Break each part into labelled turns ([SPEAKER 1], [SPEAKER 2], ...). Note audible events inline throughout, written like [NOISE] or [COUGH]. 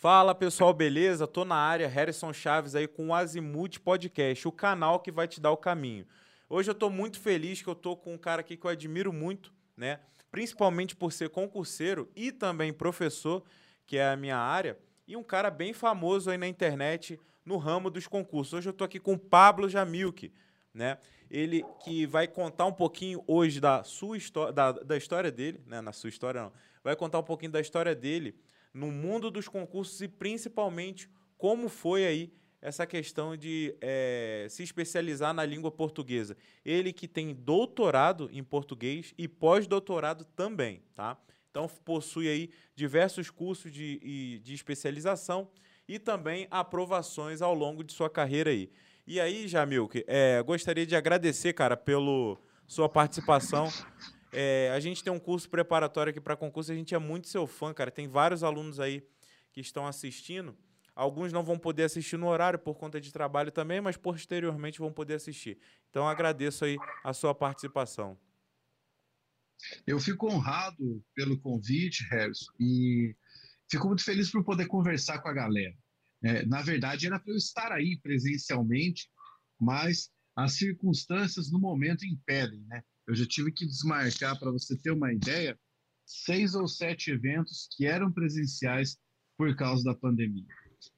[SPEAKER 1] Fala pessoal, beleza? Tô na área, Harrison Chaves aí com o Azimuth Podcast, o canal que vai te dar o caminho. Hoje eu tô muito feliz que eu tô com um cara aqui que eu admiro muito, né? Principalmente por ser concurseiro e também professor, que é a minha área, e um cara bem famoso aí na internet no ramo dos concursos. Hoje eu tô aqui com o Pablo Jamilke, né? Ele que vai contar um pouquinho hoje da sua história, da, da história dele, né? Na sua história não. Vai contar um pouquinho da história dele no mundo dos concursos e principalmente como foi aí essa questão de é, se especializar na língua portuguesa. Ele que tem doutorado em português e pós-doutorado também, tá? Então possui aí diversos cursos de, de especialização e também aprovações ao longo de sua carreira aí. E aí, Jamil, é, gostaria de agradecer, cara, pela sua participação é, a gente tem um curso preparatório aqui para concurso, a gente é muito seu fã, cara. Tem vários alunos aí que estão assistindo. Alguns não vão poder assistir no horário por conta de trabalho também, mas posteriormente vão poder assistir. Então agradeço aí a sua participação.
[SPEAKER 2] Eu fico honrado pelo convite, Harrison, e fico muito feliz por poder conversar com a galera. É, na verdade, era para eu estar aí presencialmente, mas as circunstâncias no momento impedem, né? Eu já tive que desmarcar, para você ter uma ideia, seis ou sete eventos que eram presenciais por causa da pandemia.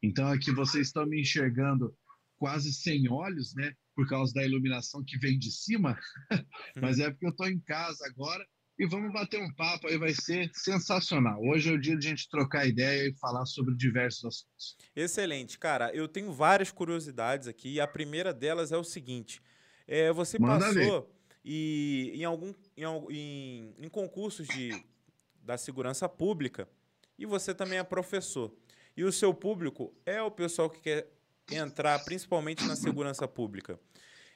[SPEAKER 2] Então, aqui vocês estão me enxergando quase sem olhos, né? Por causa da iluminação que vem de cima, [LAUGHS] mas é porque eu estou em casa agora e vamos bater um papo aí, vai ser sensacional. Hoje é o dia de a gente trocar ideia e falar sobre diversos assuntos.
[SPEAKER 1] Excelente, cara. Eu tenho várias curiosidades aqui e a primeira delas é o seguinte: é, você Manda passou. Ver e em, algum, em, em, em concursos de, da segurança pública, e você também é professor. E o seu público é o pessoal que quer entrar principalmente na segurança pública.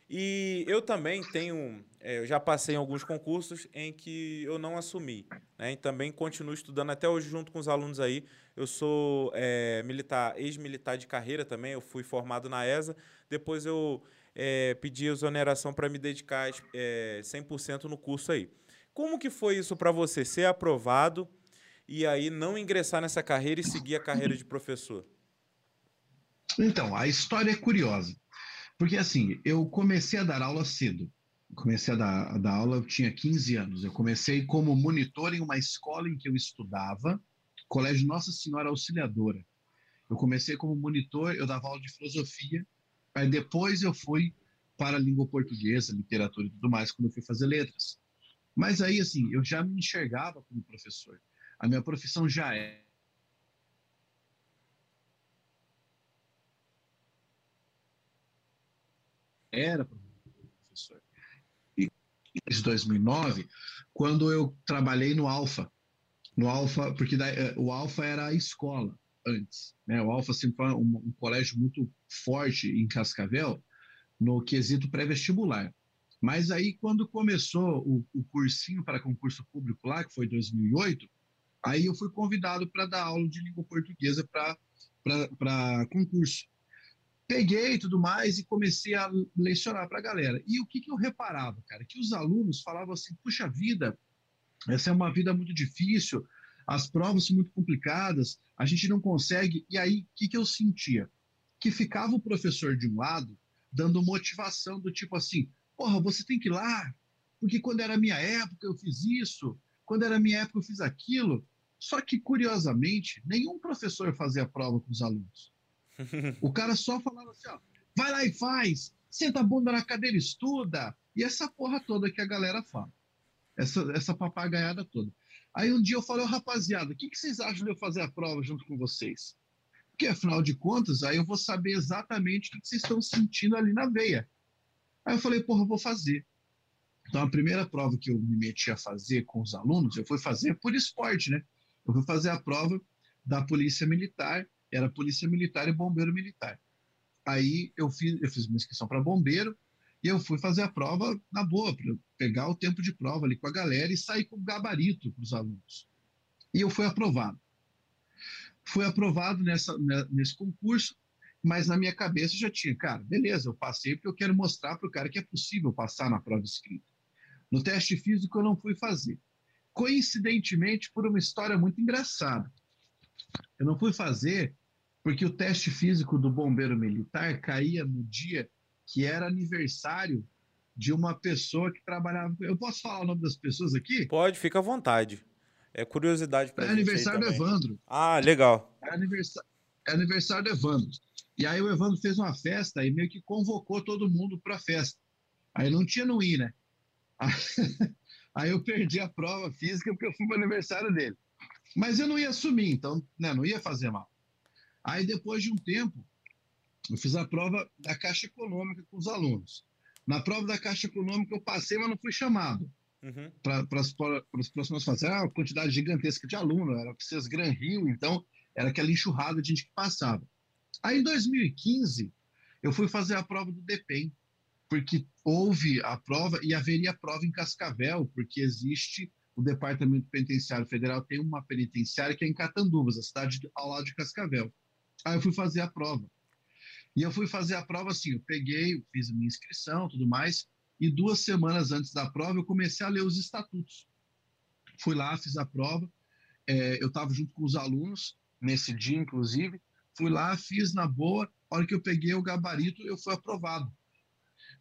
[SPEAKER 1] E eu também tenho, é, eu já passei em alguns concursos em que eu não assumi, né? E também continuo estudando até hoje junto com os alunos aí. Eu sou é, militar, ex-militar de carreira também, eu fui formado na ESA. Depois eu é, pedir exoneração para me dedicar é, 100% no curso aí. Como que foi isso para você, ser aprovado e aí não ingressar nessa carreira e seguir a carreira de professor?
[SPEAKER 2] Então, a história é curiosa. Porque assim, eu comecei a dar aula cedo. Comecei a dar, a dar aula, eu tinha 15 anos. Eu comecei como monitor em uma escola em que eu estudava, Colégio Nossa Senhora Auxiliadora. Eu comecei como monitor, eu dava aula de filosofia Aí depois eu fui para a língua portuguesa, literatura e tudo mais, quando eu fui fazer letras. Mas aí, assim, eu já me enxergava como professor. A minha profissão já é. Era professor. E em 2009, quando eu trabalhei no Alfa, no Alfa, porque eh, o Alfa era a escola antes. Né? O Alfa foi um, um colégio muito forte em Cascavel no quesito pré-vestibular. Mas aí, quando começou o, o cursinho para concurso público lá, que foi 2008, aí eu fui convidado para dar aula de língua portuguesa para concurso. Peguei tudo mais e comecei a lecionar para a galera. E o que, que eu reparava, cara? Que os alunos falavam assim: puxa vida, essa é uma vida muito difícil, as provas são muito complicadas, a gente não consegue. E aí, o que, que eu sentia? Que ficava o professor de um lado dando motivação do tipo assim: porra, você tem que ir lá, porque quando era minha época eu fiz isso, quando era minha época eu fiz aquilo. Só que, curiosamente, nenhum professor fazia prova com os alunos. [LAUGHS] O cara só falava assim: ó, vai lá e faz, senta a bunda na cadeira, estuda, e essa porra toda que a galera fala. Essa, essa papagaiada toda. Aí um dia eu falei, oh, rapaziada, o que, que vocês acham de eu fazer a prova junto com vocês? Porque afinal de contas, aí eu vou saber exatamente o que, que vocês estão sentindo ali na veia. Aí eu falei, porra, eu vou fazer. Então a primeira prova que eu me meti a fazer com os alunos, eu fui fazer por esporte, né? Eu fui fazer a prova da Polícia Militar, era Polícia Militar e Bombeiro Militar. Aí eu fiz, eu fiz uma inscrição para bombeiro, e eu fui fazer a prova na boa, para pegar o tempo de prova ali com a galera e sair com gabarito para os alunos. E eu fui aprovado. Fui aprovado nessa, né, nesse concurso, mas na minha cabeça já tinha, cara, beleza, eu passei porque eu quero mostrar para o cara que é possível passar na prova escrita. No teste físico eu não fui fazer. Coincidentemente, por uma história muito engraçada. Eu não fui fazer porque o teste físico do bombeiro militar caía no dia que era aniversário de uma pessoa que trabalhava. Eu posso falar o nome das pessoas aqui?
[SPEAKER 1] Pode, fica à vontade. É curiosidade para
[SPEAKER 2] É aniversário do Evandro.
[SPEAKER 1] Ah, legal.
[SPEAKER 2] É aniversário, é aniversário do Evandro. E aí o Evandro fez uma festa e meio que convocou todo mundo para a festa. Aí não tinha no ir, né? [LAUGHS] Aí eu perdi a prova física porque eu fui para o aniversário dele. Mas eu não ia assumir, então né, não ia fazer mal. Aí depois de um tempo, eu fiz a prova da Caixa Econômica com os alunos. Na prova da Caixa Econômica eu passei, mas não fui chamado. Uhum. Para as próximas fases. Era uma quantidade gigantesca de alunos, era vocês Gran Rio, então era aquela enxurrada de gente que passava. Aí em 2015, eu fui fazer a prova do DEPEN, porque houve a prova e haveria prova em Cascavel, porque existe o Departamento Penitenciário Federal, tem uma penitenciária que é em Catanduvas, a cidade ao lado de Cascavel. Aí eu fui fazer a prova. E eu fui fazer a prova assim, eu peguei, fiz a minha inscrição, tudo mais, e duas semanas antes da prova eu comecei a ler os estatutos. Fui lá, fiz a prova, é, eu estava junto com os alunos, nesse dia, inclusive, fui lá, fiz na boa, a hora que eu peguei o gabarito, eu fui aprovado.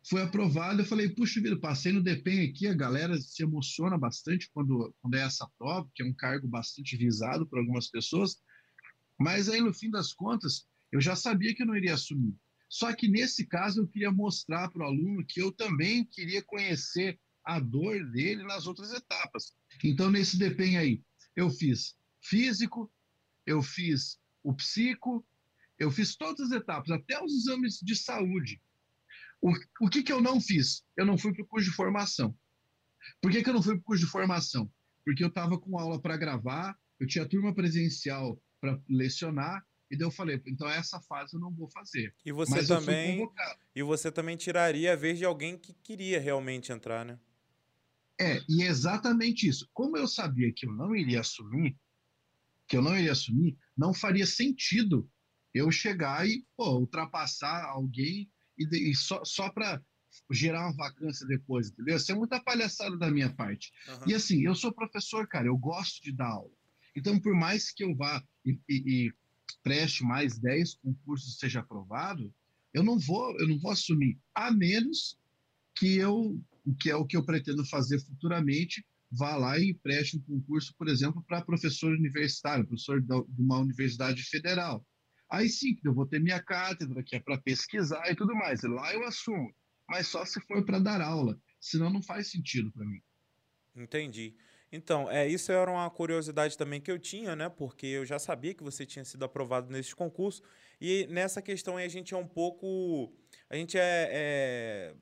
[SPEAKER 2] Foi aprovado, eu falei, puxa vida, passei no DEPEN aqui, a galera se emociona bastante quando, quando é essa prova, que é um cargo bastante visado por algumas pessoas, mas aí, no fim das contas, eu já sabia que eu não iria assumir. Só que nesse caso eu queria mostrar para o aluno que eu também queria conhecer a dor dele nas outras etapas. Então, nesse DEPEN aí, eu fiz físico, eu fiz o psico, eu fiz todas as etapas, até os exames de saúde. O, o que, que eu não fiz? Eu não fui para o curso de formação. Por que, que eu não fui para o curso de formação? Porque eu estava com aula para gravar, eu tinha turma presencial para lecionar, e daí eu falei, então essa fase eu não vou fazer.
[SPEAKER 1] E você Mas também. E você também tiraria a vez de alguém que queria realmente entrar, né?
[SPEAKER 2] É, e é exatamente isso. Como eu sabia que eu não iria assumir, que eu não iria assumir, não faria sentido eu chegar e pô, ultrapassar alguém e, e só, só para gerar uma vacância depois, entendeu? Isso é muita palhaçada da minha parte. Uhum. E assim, eu sou professor, cara, eu gosto de dar aula. Então, por mais que eu vá e, e, e preste mais 10 concursos seja aprovado, eu não vou, eu não vou assumir, a menos que eu, que é o que eu pretendo fazer futuramente, vá lá e preste um concurso, por exemplo, para professor universitário, professor de uma universidade federal. Aí sim, eu vou ter minha cátedra, que é para pesquisar e tudo mais. Lá eu assumo, mas só se for para dar aula, senão não faz sentido para mim.
[SPEAKER 1] Entendi. Então, é, isso era uma curiosidade também que eu tinha, né? Porque eu já sabia que você tinha sido aprovado nesse concurso. E nessa questão aí a gente é um pouco. A gente é, é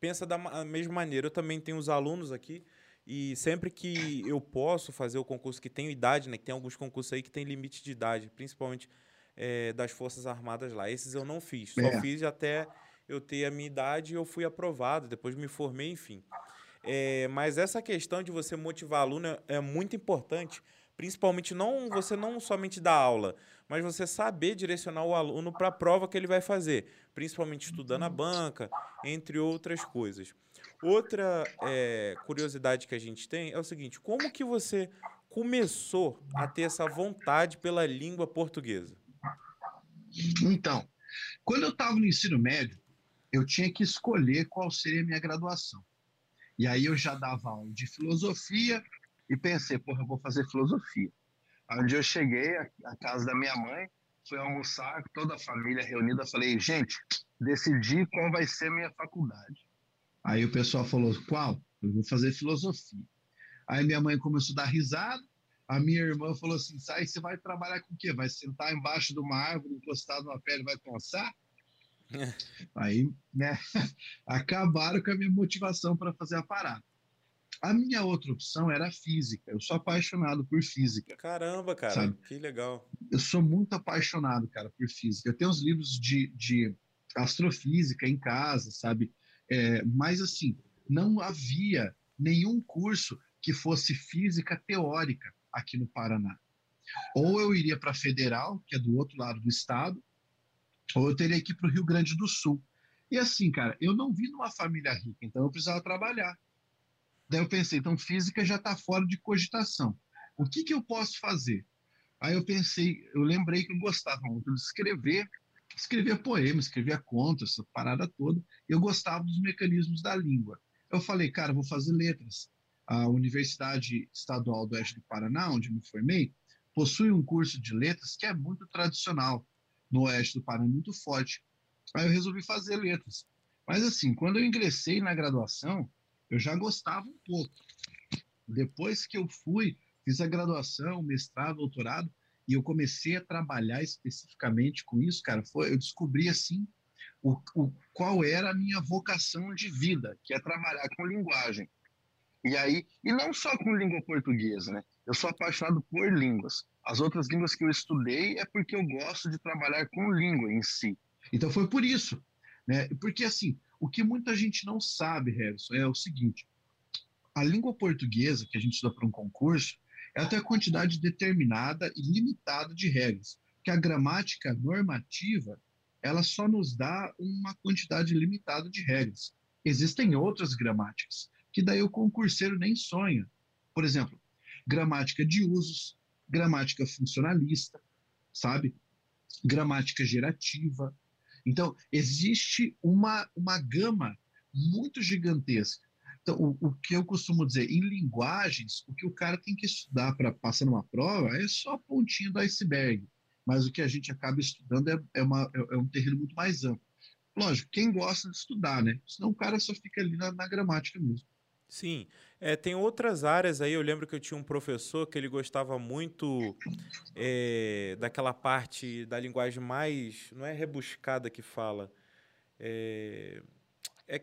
[SPEAKER 1] pensa da mesma maneira. Eu também tenho os alunos aqui. E sempre que eu posso fazer o concurso que tem idade, né? Que tem alguns concursos aí que tem limite de idade, principalmente é, das Forças Armadas lá. Esses eu não fiz. Só é. fiz até eu ter a minha idade e eu fui aprovado. Depois me formei, enfim. É, mas essa questão de você motivar aluno é, é muito importante, principalmente não você não somente dar aula, mas você saber direcionar o aluno para a prova que ele vai fazer, principalmente estudando a banca, entre outras coisas. Outra é, curiosidade que a gente tem é o seguinte: como que você começou a ter essa vontade pela língua portuguesa?
[SPEAKER 2] Então, quando eu estava no ensino médio, eu tinha que escolher qual seria a minha graduação. E aí eu já dava aula de filosofia e pensei, porra, eu vou fazer filosofia. Dia eu cheguei à casa da minha mãe, fui almoçar, toda a família reunida, falei, gente, decidi qual vai ser a minha faculdade. Aí o pessoal falou, qual? Eu vou fazer filosofia. Aí minha mãe começou a dar risada, a minha irmã falou assim, sai, você vai trabalhar com o quê? Vai sentar embaixo de uma árvore, encostado numa pele, vai pensar? Aí, né, [LAUGHS] acabaram com a minha motivação para fazer a parada. A minha outra opção era física. Eu sou apaixonado por física.
[SPEAKER 1] Caramba, cara, sabe? que legal.
[SPEAKER 2] Eu sou muito apaixonado, cara, por física. Eu tenho uns livros de, de astrofísica em casa, sabe? É, mas, assim, não havia nenhum curso que fosse física teórica aqui no Paraná. Ou eu iria para a Federal, que é do outro lado do estado, ou eu teria que ir para o Rio Grande do Sul. E assim, cara, eu não vim numa família rica, então eu precisava trabalhar. Daí eu pensei, então física já está fora de cogitação. O que, que eu posso fazer? Aí eu pensei, eu lembrei que eu gostava muito de escrever, escrevia poemas, escrevia contos, essa parada toda, eu gostava dos mecanismos da língua. Eu falei, cara, vou fazer letras. A Universidade Estadual do Oeste do Paraná, onde me formei, possui um curso de letras que é muito tradicional no Oeste do Paraná, muito forte. Aí eu resolvi fazer letras. Mas assim, quando eu ingressei na graduação, eu já gostava um pouco. Depois que eu fui, fiz a graduação, mestrado, doutorado, e eu comecei a trabalhar especificamente com isso, cara, foi, eu descobri assim o, o, qual era a minha vocação de vida, que é trabalhar com linguagem. E aí, e não só com língua portuguesa, né? Eu sou apaixonado por línguas. As outras línguas que eu estudei é porque eu gosto de trabalhar com língua em si. Então foi por isso, né? Porque assim, o que muita gente não sabe, Harrison, é o seguinte: a língua portuguesa que a gente estuda para um concurso, ela tem a quantidade determinada e limitada de regras, que a gramática normativa ela só nos dá uma quantidade limitada de regras. Existem outras gramáticas, que daí o concurseiro nem sonha. Por exemplo, gramática de usos, gramática funcionalista, sabe? Gramática gerativa. Então, existe uma, uma gama muito gigantesca. Então, o, o que eu costumo dizer, em linguagens, o que o cara tem que estudar para passar numa prova é só a pontinha do iceberg mas o que a gente acaba estudando é, é, uma, é, é um terreno muito mais amplo. Lógico, quem gosta de estudar, né? Senão o cara só fica ali na, na gramática mesmo.
[SPEAKER 1] Sim, é, tem outras áreas aí. Eu lembro que eu tinha um professor que ele gostava muito é, daquela parte da linguagem mais. Não é rebuscada que fala. É, é,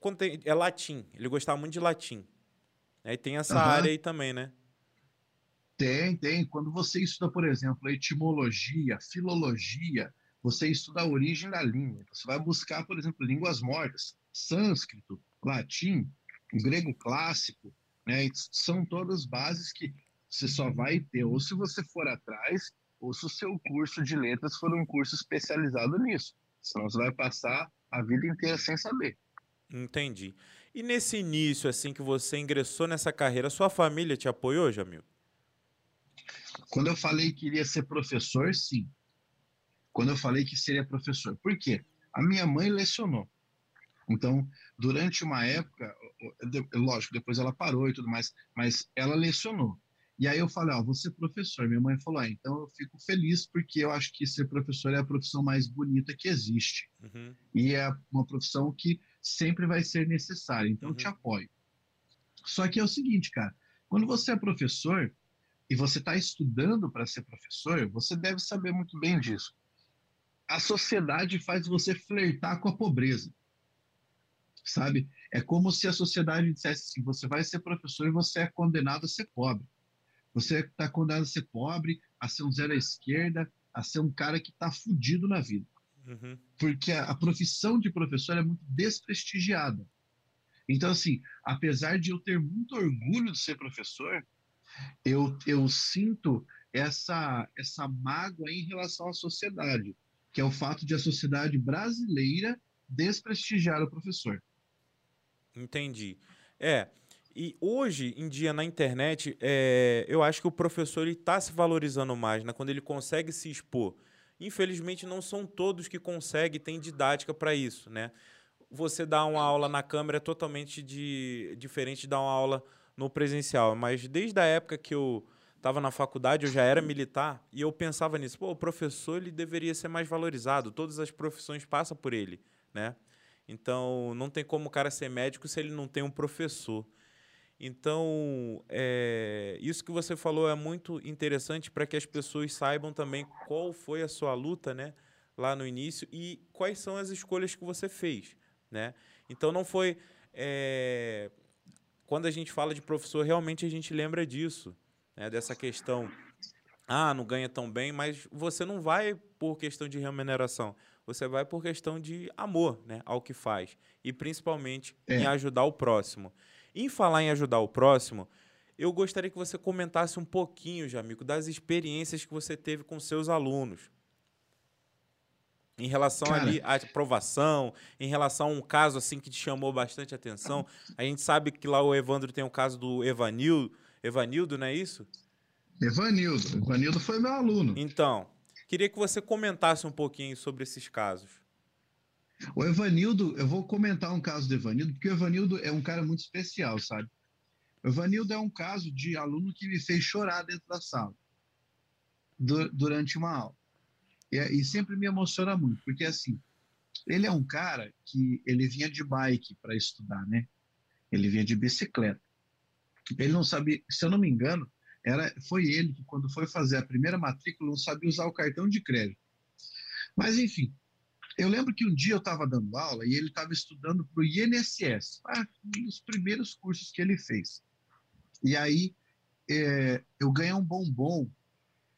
[SPEAKER 1] quando tem, é latim. Ele gostava muito de latim. Aí tem essa uhum. área aí também, né?
[SPEAKER 2] Tem, tem. Quando você estuda, por exemplo, etimologia, filologia, você estuda a origem da língua. Você vai buscar, por exemplo, línguas mortas, sânscrito, latim, grego clássico, né? São todas bases que você só vai ter ou se você for atrás, ou se o seu curso de letras for um curso especializado nisso. Senão você vai passar a vida inteira sem saber.
[SPEAKER 1] Entendi. E nesse início, assim, que você ingressou nessa carreira, sua família te apoiou, Jamil?
[SPEAKER 2] Quando eu falei que iria ser professor, sim. Quando eu falei que seria professor. Por quê? A minha mãe lecionou. Então, durante uma época, lógico, depois ela parou e tudo mais, mas ela lecionou. E aí eu falei, ó, ser professor. Minha mãe falou, ah, então eu fico feliz porque eu acho que ser professor é a profissão mais bonita que existe. Uhum. E é uma profissão que sempre vai ser necessária. Então uhum. eu te uhum. apoio. Só que é o seguinte, cara, quando você é professor, e você está estudando para ser professor, você deve saber muito bem disso. A sociedade faz você flertar com a pobreza. Sabe? É como se a sociedade dissesse assim: você vai ser professor e você é condenado a ser pobre. Você está condenado a ser pobre, a ser um zero à esquerda, a ser um cara que está fudido na vida. Uhum. Porque a, a profissão de professor é muito desprestigiada. Então, assim, apesar de eu ter muito orgulho de ser professor, eu, eu sinto essa, essa mágoa em relação à sociedade, que é o fato de a sociedade brasileira desprestigiar o professor.
[SPEAKER 1] Entendi. É, e hoje em dia na internet, é, eu acho que o professor está se valorizando mais, né? quando ele consegue se expor. Infelizmente, não são todos que conseguem, tem didática para isso, né? Você dar uma aula na câmera é totalmente de, diferente de dar uma aula no presencial, mas desde a época que eu estava na faculdade, eu já era militar e eu pensava nisso. Pô, o professor ele deveria ser mais valorizado. Todas as profissões passam por ele, né? Então, não tem como o cara ser médico se ele não tem um professor. Então, é, isso que você falou é muito interessante para que as pessoas saibam também qual foi a sua luta, né, lá no início e quais são as escolhas que você fez, né? Então, não foi é, quando a gente fala de professor, realmente a gente lembra disso, né? dessa questão. Ah, não ganha tão bem, mas você não vai por questão de remuneração. Você vai por questão de amor né, ao que faz. E principalmente é. em ajudar o próximo. Em falar em ajudar o próximo, eu gostaria que você comentasse um pouquinho, Jamico, das experiências que você teve com seus alunos. Em relação Cara. ali à aprovação, em relação a um caso assim que te chamou bastante atenção. A gente sabe que lá o Evandro tem o caso do Evanildo, Evanildo, não é isso?
[SPEAKER 2] Evanildo. Evanildo foi meu aluno.
[SPEAKER 1] Então, queria que você comentasse um pouquinho sobre esses casos.
[SPEAKER 2] O Evanildo, eu vou comentar um caso do Evanildo, porque o Evanildo é um cara muito especial, sabe? O Evanildo é um caso de aluno que me fez chorar dentro da sala durante uma aula. E, e sempre me emociona muito, porque assim, ele é um cara que ele vinha de bike para estudar, né? Ele vinha de bicicleta. Ele não sabia, se eu não me engano, era foi ele que quando foi fazer a primeira matrícula não sabia usar o cartão de crédito. Mas enfim, eu lembro que um dia eu estava dando aula e ele estava estudando para o INSS, ah, um dos primeiros cursos que ele fez. E aí é, eu ganhei um bombom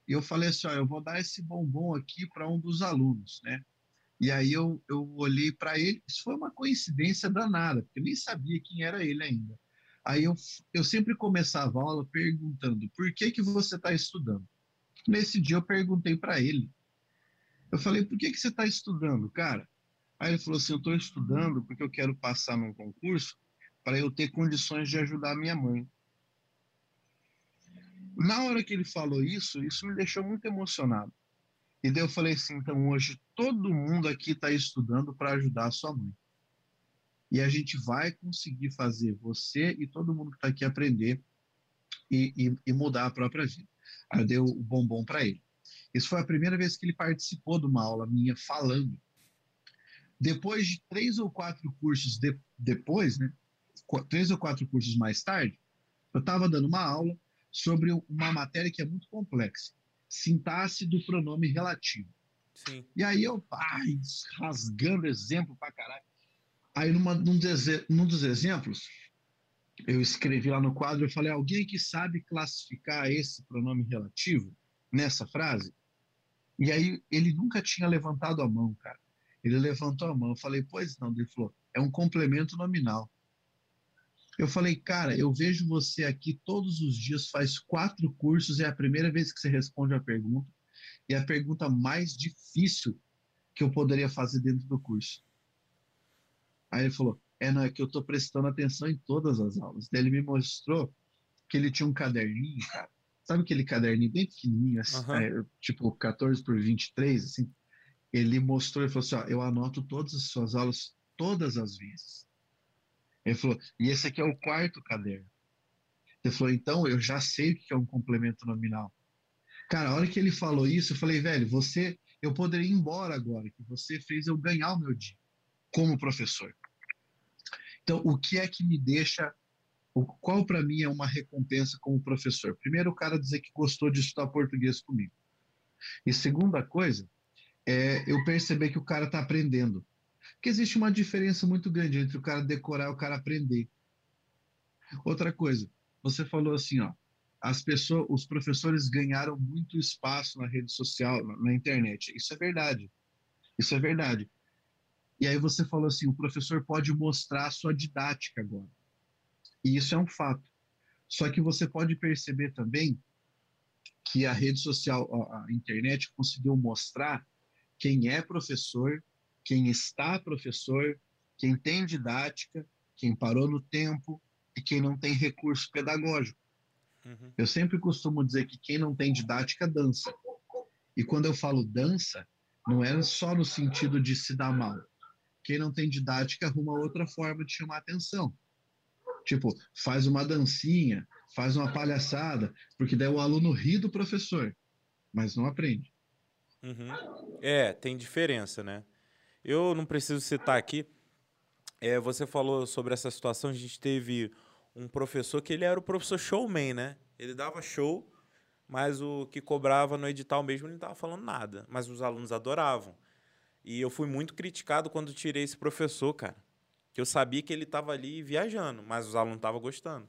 [SPEAKER 2] e eu falei assim, ó, eu vou dar esse bombom aqui para um dos alunos, né? E aí eu, eu olhei para ele, isso foi uma coincidência danada, porque eu nem sabia quem era ele ainda. Aí eu, eu sempre começava a aula perguntando, por que que você está estudando? Nesse dia eu perguntei para ele, eu falei, por que que você está estudando, cara? Aí ele falou assim, eu estou estudando porque eu quero passar num concurso para eu ter condições de ajudar minha mãe. Na hora que ele falou isso, isso me deixou muito emocionado. E daí eu falei assim: então hoje todo mundo aqui está estudando para ajudar a sua mãe. E a gente vai conseguir fazer você e todo mundo que está aqui aprender e, e, e, mudar a própria vida. Aí eu dei o bombom para ele. Isso foi a primeira vez que ele participou de uma aula minha falando. Depois de três ou quatro cursos de, depois, né? Três ou quatro cursos mais tarde, eu estava dando uma aula sobre uma matéria que é muito complexa sintaxe do pronome relativo. Sim. E aí eu, ai, rasgando exemplo pra caralho. Aí numa, num, num dos exemplos, eu escrevi lá no quadro, eu falei, alguém que sabe classificar esse pronome relativo nessa frase? E aí ele nunca tinha levantado a mão, cara. Ele levantou a mão, eu falei, pois não, ele falou, é um complemento nominal. Eu falei, cara, eu vejo você aqui todos os dias, faz quatro cursos, é a primeira vez que você responde a pergunta, e é a pergunta mais difícil que eu poderia fazer dentro do curso. Aí ele falou, é, não, é que eu estou prestando atenção em todas as aulas. Daí ele me mostrou que ele tinha um caderninho, cara. Sabe aquele caderninho bem pequenininho, assim, uhum. é, tipo 14 por 23, assim? Ele mostrou e falou assim: ó, eu anoto todas as suas aulas todas as vezes. Ele falou, e esse aqui é o quarto caderno. Ele falou, então eu já sei o que é um complemento nominal. Cara, a hora que ele falou isso, eu falei, velho, você, eu poderia ir embora agora, que você fez eu ganhar o meu dia como professor. Então, o que é que me deixa, qual para mim é uma recompensa como professor? Primeiro, o cara dizer que gostou de estudar português comigo. E segunda coisa, é eu perceber que o cara está aprendendo. Porque existe uma diferença muito grande entre o cara decorar e o cara aprender. Outra coisa, você falou assim, ó, as pessoas, os professores ganharam muito espaço na rede social, na, na internet. Isso é verdade. Isso é verdade. E aí você falou assim, o professor pode mostrar a sua didática agora. E isso é um fato. Só que você pode perceber também que a rede social, a internet conseguiu mostrar quem é professor quem está professor, quem tem didática, quem parou no tempo e quem não tem recurso pedagógico. Uhum. Eu sempre costumo dizer que quem não tem didática dança. E quando eu falo dança, não é só no sentido de se dar mal. Quem não tem didática arruma outra forma de chamar atenção. Tipo, faz uma dancinha, faz uma palhaçada, porque daí o aluno ri do professor, mas não aprende.
[SPEAKER 1] Uhum. É, tem diferença, né? Eu não preciso citar aqui. É, você falou sobre essa situação. A gente teve um professor que ele era o professor showman, né? Ele dava show, mas o que cobrava no edital mesmo ele não estava falando nada. Mas os alunos adoravam. E eu fui muito criticado quando tirei esse professor, cara. Que eu sabia que ele estava ali viajando, mas os alunos estavam gostando.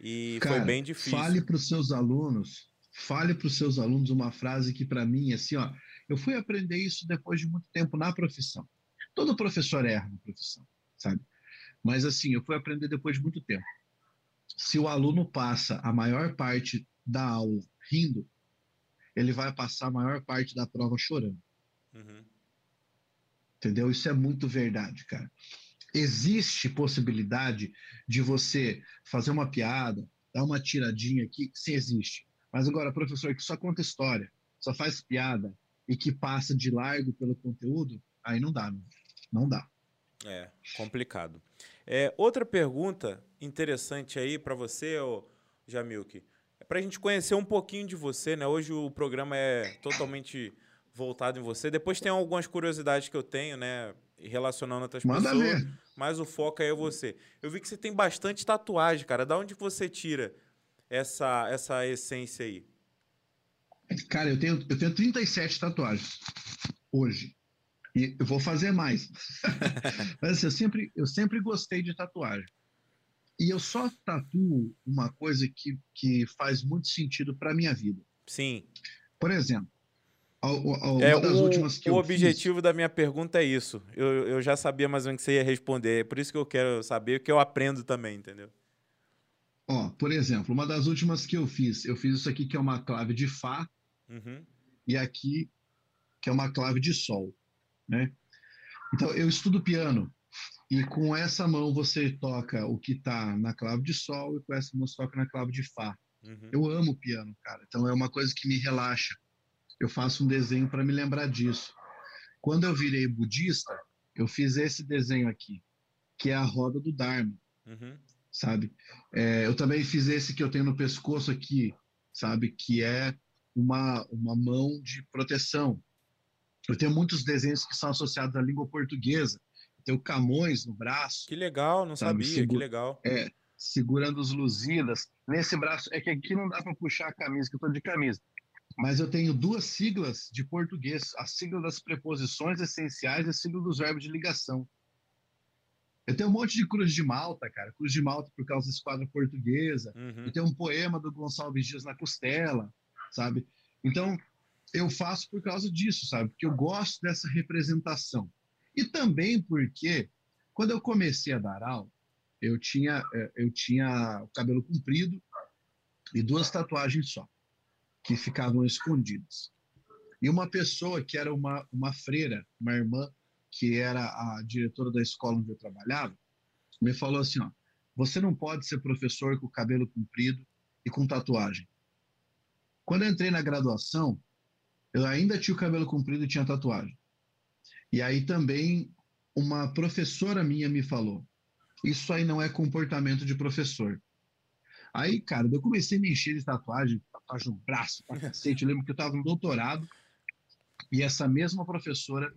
[SPEAKER 1] E cara, foi bem difícil.
[SPEAKER 2] Fale para os seus alunos, fale para os seus alunos uma frase que para mim, assim, ó, eu fui aprender isso depois de muito tempo na profissão. Todo professor erra na profissão, sabe? Mas assim, eu fui aprender depois de muito tempo. Se o aluno passa a maior parte da aula rindo, ele vai passar a maior parte da prova chorando. Uhum. Entendeu? Isso é muito verdade, cara. Existe possibilidade de você fazer uma piada, dar uma tiradinha aqui, sim, existe. Mas agora, professor que só conta história, só faz piada e que passa de largo pelo conteúdo, aí não dá, não, não dá.
[SPEAKER 1] É, complicado. É, outra pergunta interessante aí para você, Jamilk, é para a gente conhecer um pouquinho de você, né? Hoje o programa é totalmente voltado em você. Depois tem algumas curiosidades que eu tenho, né? Relacionando outras
[SPEAKER 2] Manda
[SPEAKER 1] pessoas.
[SPEAKER 2] Ver.
[SPEAKER 1] Mas o foco aí é você. Eu vi que você tem bastante tatuagem, cara. Da onde você tira essa, essa essência aí?
[SPEAKER 2] Cara, eu tenho, eu tenho 37 tatuagens hoje. E eu vou fazer mais. [LAUGHS] Mas assim, eu sempre, eu sempre gostei de tatuagem. E eu só tatuo uma coisa que, que faz muito sentido para minha vida.
[SPEAKER 1] Sim.
[SPEAKER 2] Por exemplo,
[SPEAKER 1] é, o,
[SPEAKER 2] últimas que
[SPEAKER 1] o objetivo
[SPEAKER 2] fiz,
[SPEAKER 1] da minha pergunta é isso. Eu, eu já sabia mais ou menos que você ia responder. É por isso que eu quero saber, que eu aprendo também, entendeu?
[SPEAKER 2] Ó, por exemplo, uma das últimas que eu fiz, eu fiz isso aqui que é uma clave de Fá
[SPEAKER 1] uhum.
[SPEAKER 2] e aqui que é uma clave de Sol né? Então, eu estudo piano e com essa mão você toca o que está na clave de sol e com essa mão você toca na clave de fá.
[SPEAKER 1] Uhum.
[SPEAKER 2] Eu amo piano, cara. Então é uma coisa que me relaxa. Eu faço um desenho para me lembrar disso. Quando eu virei budista, eu fiz esse desenho aqui, que é a roda do Dharma,
[SPEAKER 1] uhum.
[SPEAKER 2] sabe? É, eu também fiz esse que eu tenho no pescoço aqui, sabe? Que é uma, uma mão de proteção, eu tenho muitos desenhos que são associados à língua portuguesa. Eu tenho Camões no braço.
[SPEAKER 1] Que legal, não sabe? sabia, Segu que legal.
[SPEAKER 2] É, segurando os Lusíadas. Nesse braço, é que aqui não dá para puxar a camisa, que eu estou de camisa. Mas eu tenho duas siglas de português: a sigla das preposições essenciais e a sigla dos verbos de ligação. Eu tenho um monte de Cruz de Malta, cara. Cruz de Malta por causa da esquadra portuguesa.
[SPEAKER 1] Uhum.
[SPEAKER 2] Eu tenho um poema do Gonçalves Dias na costela, sabe? Então, eu faço por causa disso, sabe? Porque eu gosto dessa representação. E também porque, quando eu comecei a dar aula, eu tinha, é, eu tinha o cabelo comprido e duas tatuagens só, que ficavam escondidas. E uma pessoa que era uma, uma freira, uma irmã, que era a diretora da escola onde eu trabalhava, me falou assim: ó, você não pode ser professor com cabelo comprido e com tatuagem. Quando eu entrei na graduação, eu ainda tinha o cabelo comprido e tinha tatuagem. E aí também uma professora minha me falou: Isso aí não é comportamento de professor. Aí, cara, eu comecei a me encher de tatuagem, tatuagem no braço, pra cacete. Eu lembro que eu estava no doutorado e essa mesma professora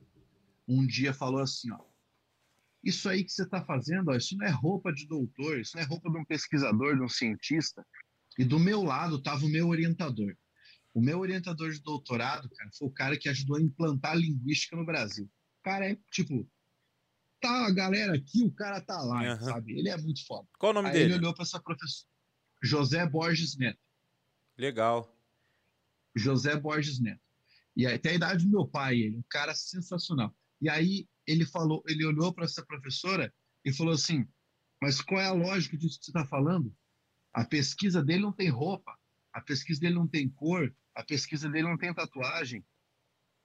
[SPEAKER 2] um dia falou assim: Ó, isso aí que você está fazendo, ó, isso não é roupa de doutor, isso não é roupa de um pesquisador, de um cientista. E do meu lado estava o meu orientador. O meu orientador de doutorado, cara, foi o cara que ajudou a implantar a linguística no Brasil. O cara é, tipo, tá a galera aqui, o cara tá lá, uhum. sabe? Ele é muito foda.
[SPEAKER 1] Qual o nome
[SPEAKER 2] Aí
[SPEAKER 1] dele?
[SPEAKER 2] Ele olhou para essa professora. José Borges Neto.
[SPEAKER 1] Legal.
[SPEAKER 2] José Borges Neto. E tem a idade do meu pai, ele, um cara sensacional. E aí ele falou, ele olhou para essa professora e falou assim: "Mas qual é a lógica disso que você está falando? A pesquisa dele não tem roupa, a pesquisa dele não tem cor, a pesquisa dele não tem tatuagem.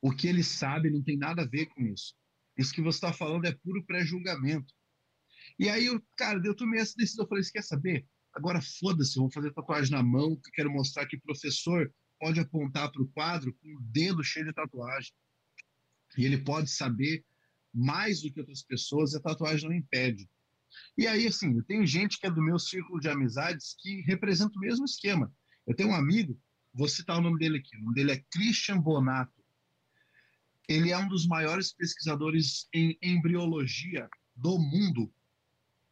[SPEAKER 2] O que ele sabe não tem nada a ver com isso. Isso que você está falando é puro pré-julgamento. E aí, eu, cara, eu tomei essa decisão. Eu falei: você quer saber? Agora foda-se, vou fazer tatuagem na mão, que quero mostrar que professor pode apontar para o quadro com o dedo cheio de tatuagem. E ele pode saber mais do que outras pessoas, e a tatuagem não impede. E aí, assim, eu tenho gente que é do meu círculo de amizades que representa o mesmo esquema. Eu tenho um amigo, vou citar o nome dele aqui, o nome dele é Christian Bonato. Ele é um dos maiores pesquisadores em embriologia do mundo.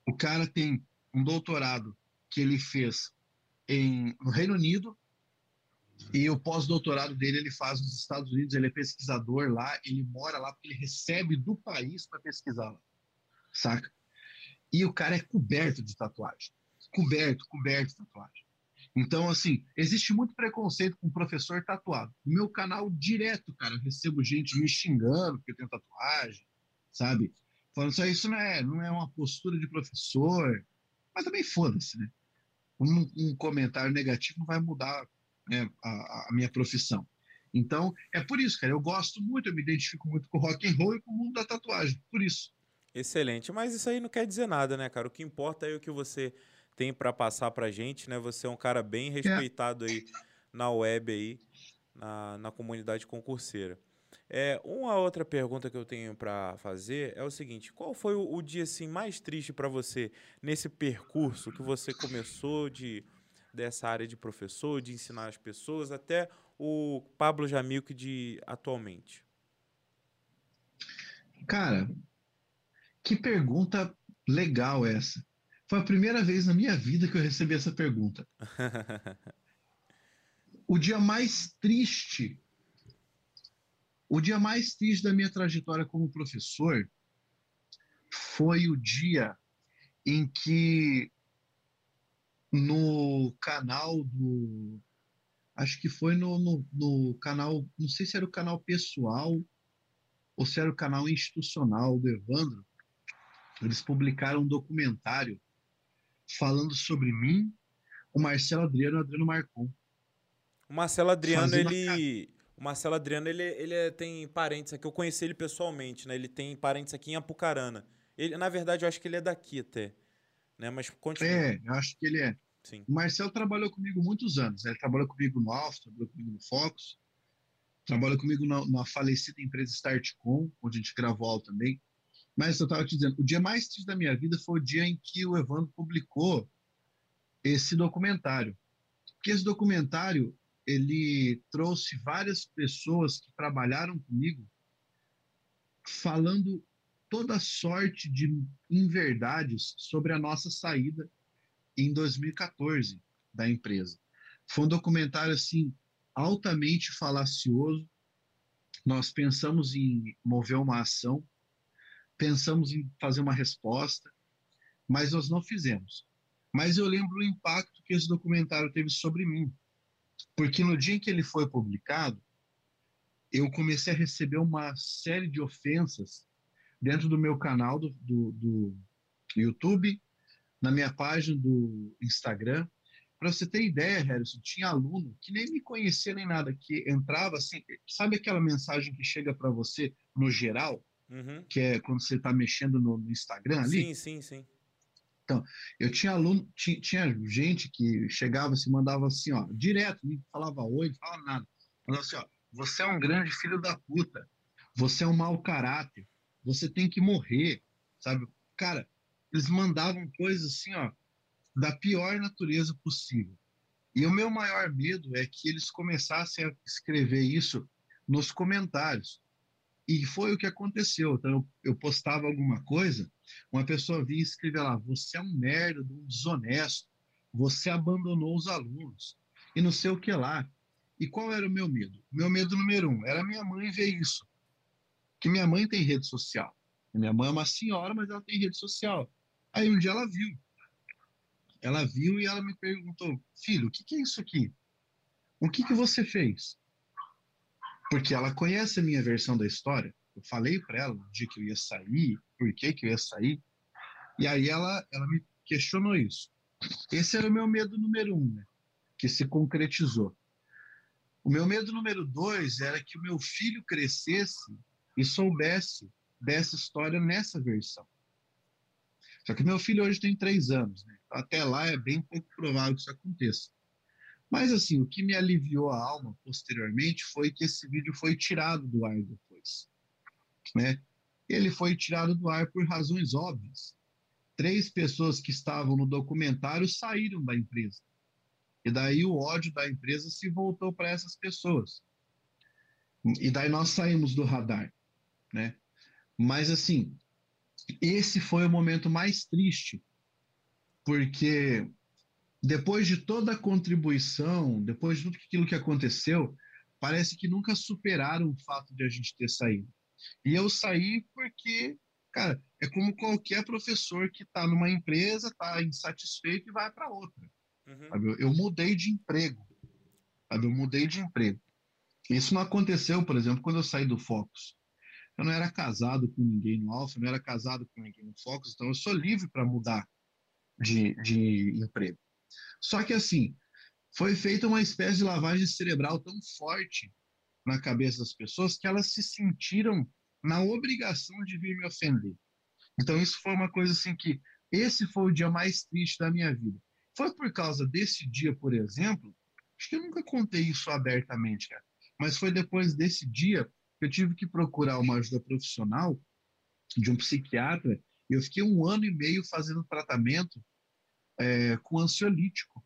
[SPEAKER 2] O cara tem um doutorado que ele fez em, no Reino Unido e o pós-doutorado dele ele faz nos Estados Unidos. Ele é pesquisador lá, ele mora lá porque ele recebe do país para pesquisar lá, saca? E o cara é coberto de tatuagem, coberto, coberto de tatuagem. Então, assim, existe muito preconceito com professor tatuado. No meu canal, direto, cara, eu recebo gente me xingando porque eu tenho tatuagem, sabe? Falando só isso não é, não é uma postura de professor. Mas também foda-se, né? Um, um, comentário negativo não vai mudar né, a, a, minha profissão. Então, é por isso, cara. Eu gosto muito, eu me identifico muito com o rock and roll e com o mundo da tatuagem. Por isso.
[SPEAKER 1] Excelente. Mas isso aí não quer dizer nada, né, cara? O que importa é o que você tem para passar para gente, né? Você é um cara bem é. respeitado aí na web aí, na, na comunidade concurseira. É, uma outra pergunta que eu tenho para fazer é o seguinte: qual foi o, o dia assim mais triste para você nesse percurso que você começou de dessa área de professor, de ensinar as pessoas, até o Pablo Jamilk de atualmente?
[SPEAKER 2] Cara, que pergunta legal essa. Foi a primeira vez na minha vida que eu recebi essa pergunta. [LAUGHS] o dia mais triste, o dia mais triste da minha trajetória como professor foi o dia em que no canal do. Acho que foi no, no, no, canal. Não sei se era o canal pessoal ou se era o canal institucional do Evandro. Eles publicaram um documentário falando sobre mim, o Marcelo Adriano e o Adriano Marcon.
[SPEAKER 1] O Marcelo Adriano, ele. O Marcelo Adriano, ele, ele tem parentes aqui. Eu conheci ele pessoalmente, né? Ele tem parentes aqui em Apucarana. Ele, na verdade, eu acho que ele é daqui até. Né? Mas continua.
[SPEAKER 2] É, eu acho que ele é. Sim. O Marcelo trabalhou comigo muitos anos. Né? Ele trabalhou comigo no Alfa, trabalhou comigo no Focus, trabalhou comigo na, na falecida empresa Startcom, onde a gente gravou aula também. Mas eu estava te dizendo, o dia mais triste da minha vida foi o dia em que o Evandro publicou esse documentário. Porque esse documentário, ele trouxe várias pessoas que trabalharam comigo falando toda sorte de inverdades sobre a nossa saída em 2014 da empresa. Foi um documentário assim altamente falacioso. Nós pensamos em mover uma ação, pensamos em fazer uma resposta, mas nós não fizemos. Mas eu lembro o impacto que esse documentário teve sobre mim, porque no dia em que ele foi publicado, eu comecei a receber uma série de ofensas dentro do meu canal do, do, do YouTube na minha página do Instagram. Para você ter ideia, Harrison, tinha aluno que nem me conhecia nem nada, que entrava assim, sabe aquela mensagem que chega para você no geral, uhum. que é quando você está mexendo no, no, Instagram ali?
[SPEAKER 1] Sim, sim, sim.
[SPEAKER 2] Então, eu tinha aluno, tinha, tinha gente que chegava, se mandava assim, ó, direto, nem falava oi, não falava nada. Falava assim, ó, você é um grande filho da puta, você é um mau caráter, você tem que morrer, sabe? Cara, eles mandavam coisas assim, ó, da pior natureza possível. E o meu maior medo é que eles começassem a escrever isso nos comentários. E foi o que aconteceu. Então, eu postava alguma coisa, uma pessoa vinha e escrevia lá: Você é um merda, um desonesto, você abandonou os alunos, e não sei o que lá. E qual era o meu medo? Meu medo número um era minha mãe ver isso. Que minha mãe tem rede social. Minha mãe é uma senhora, mas ela tem rede social. Aí um dia ela viu. Ela viu e ela me perguntou: Filho, o que, que é isso aqui? O que, que você fez? Porque ela conhece a minha versão da história. Eu falei para ela no dia que eu ia sair, por que, que eu ia sair. E aí ela, ela me questionou isso. Esse era o meu medo número um, né? que se concretizou. O meu medo número dois era que o meu filho crescesse e soubesse dessa história nessa versão. Só que meu filho hoje tem três anos, né? até lá é bem pouco provável que isso aconteça. Mas assim, o que me aliviou a alma posteriormente foi que esse vídeo foi tirado do ar depois, né? Ele foi tirado do ar por razões óbvias. Três pessoas que estavam no documentário saíram da empresa. E daí o ódio da empresa se voltou para essas pessoas. E daí nós saímos do radar, né? Mas assim, esse foi o momento mais triste, porque depois de toda a contribuição, depois de tudo aquilo que aconteceu, parece que nunca superaram o fato de a gente ter saído. E eu saí porque, cara, é como qualquer professor que está numa empresa, está insatisfeito e vai para outra. Uhum. Eu, eu mudei de emprego. Sabe? Eu mudei de emprego. Isso não aconteceu, por exemplo, quando eu saí do Focus. Eu não era casado com ninguém no Alfa, não era casado com ninguém no Focus, então eu sou livre para mudar de, de emprego. Só que assim, foi feita uma espécie de lavagem cerebral tão forte na cabeça das pessoas que elas se sentiram na obrigação de vir me ofender. Então isso foi uma coisa assim que esse foi o dia mais triste da minha vida. Foi por causa desse dia, por exemplo, Acho que eu nunca contei isso abertamente, cara. Mas foi depois desse dia que eu tive que procurar uma ajuda profissional de um psiquiatra e eu fiquei um ano e meio fazendo tratamento é, com ansiolítico.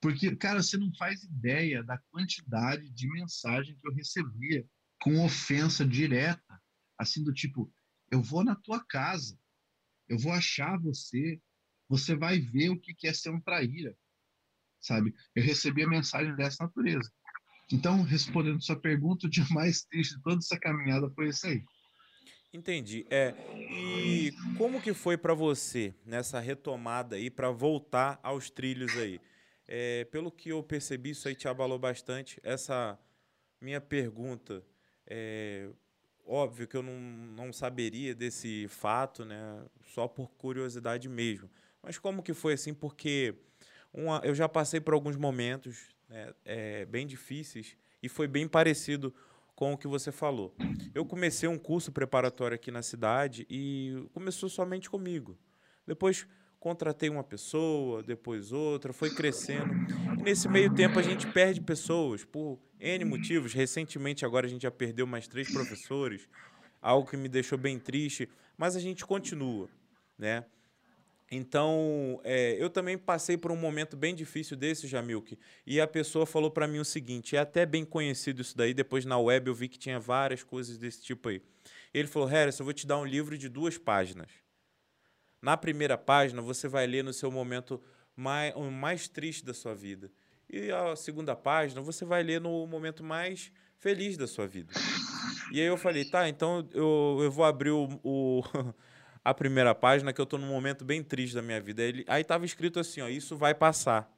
[SPEAKER 2] Porque, cara, você não faz ideia da quantidade de mensagem que eu recebia com ofensa direta, assim do tipo, eu vou na tua casa, eu vou achar você, você vai ver o que é ser um traíra, sabe? Eu recebi a mensagem dessa natureza. Então, respondendo sua pergunta, o dia mais triste de toda essa caminhada foi esse aí.
[SPEAKER 1] Entendi. É, e como que foi para você nessa retomada aí para voltar aos trilhos aí? É, pelo que eu percebi, isso aí te abalou bastante. Essa minha pergunta, é, óbvio que eu não, não saberia desse fato, né? Só por curiosidade mesmo. Mas como que foi assim? Porque uma, eu já passei por alguns momentos né, é, bem difíceis e foi bem parecido com o que você falou. Eu comecei um curso preparatório aqui na cidade e começou somente comigo. Depois contratei uma pessoa, depois outra, foi crescendo. E nesse meio tempo a gente perde pessoas por N motivos. Recentemente agora a gente já perdeu mais três professores, algo que me deixou bem triste, mas a gente continua, né? Então, é, eu também passei por um momento bem difícil desse, Jamilk, e a pessoa falou para mim o seguinte, é até bem conhecido isso daí, depois na web eu vi que tinha várias coisas desse tipo aí. Ele falou, Harris, eu vou te dar um livro de duas páginas. Na primeira página, você vai ler no seu momento mais, mais triste da sua vida. E a segunda página, você vai ler no momento mais feliz da sua vida. E aí eu falei, tá, então eu, eu vou abrir o, o [LAUGHS] a primeira página que eu estou num momento bem triste da minha vida. Aí estava escrito assim, ó, isso vai passar.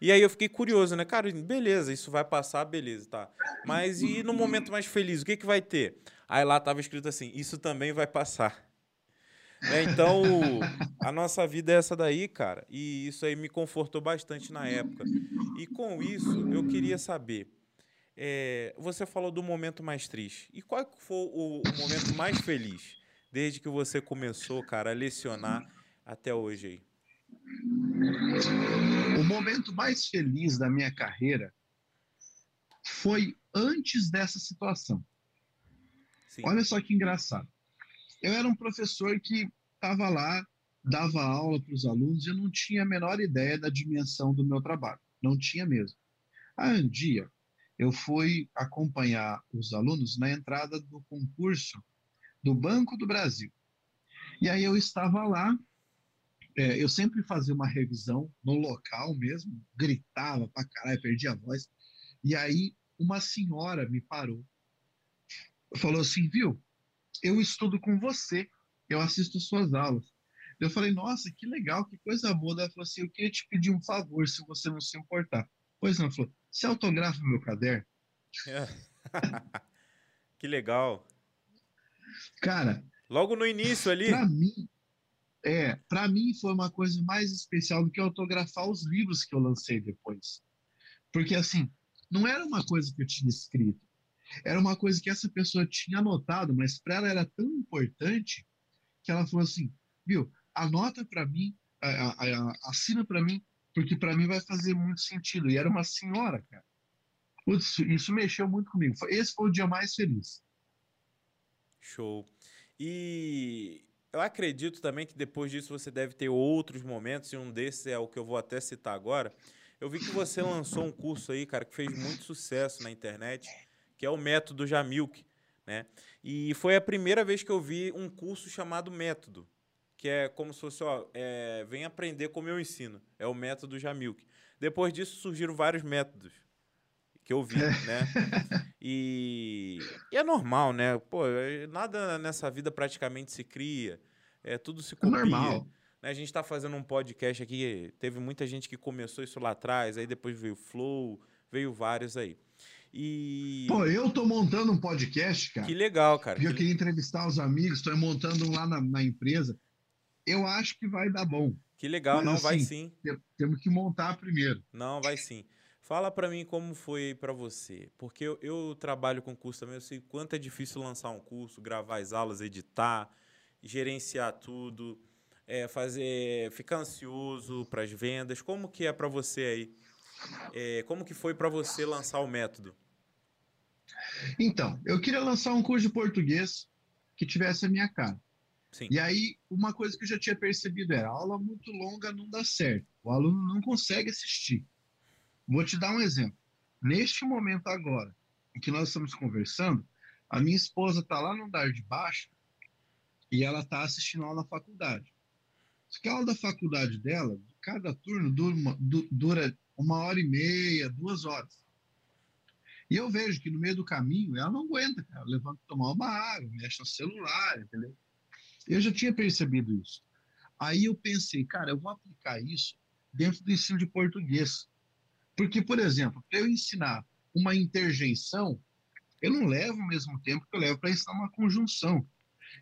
[SPEAKER 1] E aí eu fiquei curioso, né? Cara, beleza, isso vai passar, beleza, tá. Mas e no momento mais feliz, o que, que vai ter? Aí lá estava escrito assim, isso também vai passar. É, então, a nossa vida é essa daí, cara. E isso aí me confortou bastante na época. E com isso, eu queria saber. É, você falou do momento mais triste. E qual foi o momento mais feliz? Desde que você começou, cara, a lecionar até hoje aí?
[SPEAKER 2] O momento mais feliz da minha carreira foi antes dessa situação. Sim. Olha só que engraçado. Eu era um professor que estava lá, dava aula para os alunos e eu não tinha a menor ideia da dimensão do meu trabalho. Não tinha mesmo. Aí um dia eu fui acompanhar os alunos na entrada do concurso do Banco do Brasil. E aí eu estava lá, é, eu sempre fazia uma revisão no local mesmo, gritava pra caralho, perdia a voz. E aí uma senhora me parou, falou assim, viu, eu estudo com você, eu assisto suas aulas. Eu falei, nossa, que legal, que coisa boa. Ela falou assim, eu queria te pedir um favor, se você não se importar. Pois não, falou, você autografa meu caderno? [LAUGHS]
[SPEAKER 1] que legal.
[SPEAKER 2] Cara.
[SPEAKER 1] Logo no início ali.
[SPEAKER 2] Para mim, é, para mim foi uma coisa mais especial do que autografar os livros que eu lancei depois. Porque assim, não era uma coisa que eu tinha escrito. Era uma coisa que essa pessoa tinha anotado, mas para ela era tão importante que ela falou assim: viu, anota para mim, a, a, a, assina para mim, porque para mim vai fazer muito sentido. E era uma senhora, cara. Putz, isso mexeu muito comigo. Esse foi o dia mais feliz.
[SPEAKER 1] Show. E eu acredito também que depois disso você deve ter outros momentos, e um desses é o que eu vou até citar agora. Eu vi que você lançou um curso aí, cara, que fez muito sucesso na internet, que é o Método Jamilk, né? E foi a primeira vez que eu vi um curso chamado Método, que é como se fosse, ó, é, vem aprender como eu ensino. É o Método Jamilk. Depois disso surgiram vários métodos que eu vi, né? E, e, é normal, né? Pô, é, nada nessa vida praticamente se cria, é tudo se é copia. É normal. Né? A gente está fazendo um podcast aqui, teve muita gente que começou isso lá atrás, aí depois veio Flow, veio vários aí. E...
[SPEAKER 2] Pô, eu tô montando um podcast, cara.
[SPEAKER 1] Que legal, cara.
[SPEAKER 2] E eu queria entrevistar os amigos, estou montando um lá na, na, empresa. Eu acho que vai dar bom.
[SPEAKER 1] Que legal, Mas, não, assim, vai sim.
[SPEAKER 2] Temos que montar primeiro.
[SPEAKER 1] Não, vai sim. Fala para mim como foi para você, porque eu, eu, trabalho com curso também, eu sei quanto é difícil lançar um curso, gravar as aulas, editar, gerenciar tudo, é, fazer, ficar ansioso para as vendas. Como que é para você aí É, como que foi para você lançar o método?
[SPEAKER 2] Então, eu queria lançar um curso de português que tivesse a minha cara. Sim. E aí, uma coisa que eu já tinha percebido era: aula muito longa não dá certo. O aluno não consegue assistir. Vou te dar um exemplo. Neste momento agora, em que nós estamos conversando, a minha esposa está lá no andar de baixo e ela está assistindo aula na faculdade. Só que a aula da faculdade dela, cada turno dura uma, dura uma hora e meia, duas horas. E eu vejo que no meio do caminho ela não aguenta. Ela levanta tomar uma água, mexe no celular, entendeu? Eu já tinha percebido isso. Aí eu pensei, cara, eu vou aplicar isso dentro do ensino de português. Porque, por exemplo, para eu ensinar uma interjeição, eu não levo o mesmo tempo que eu levo para ensinar uma conjunção.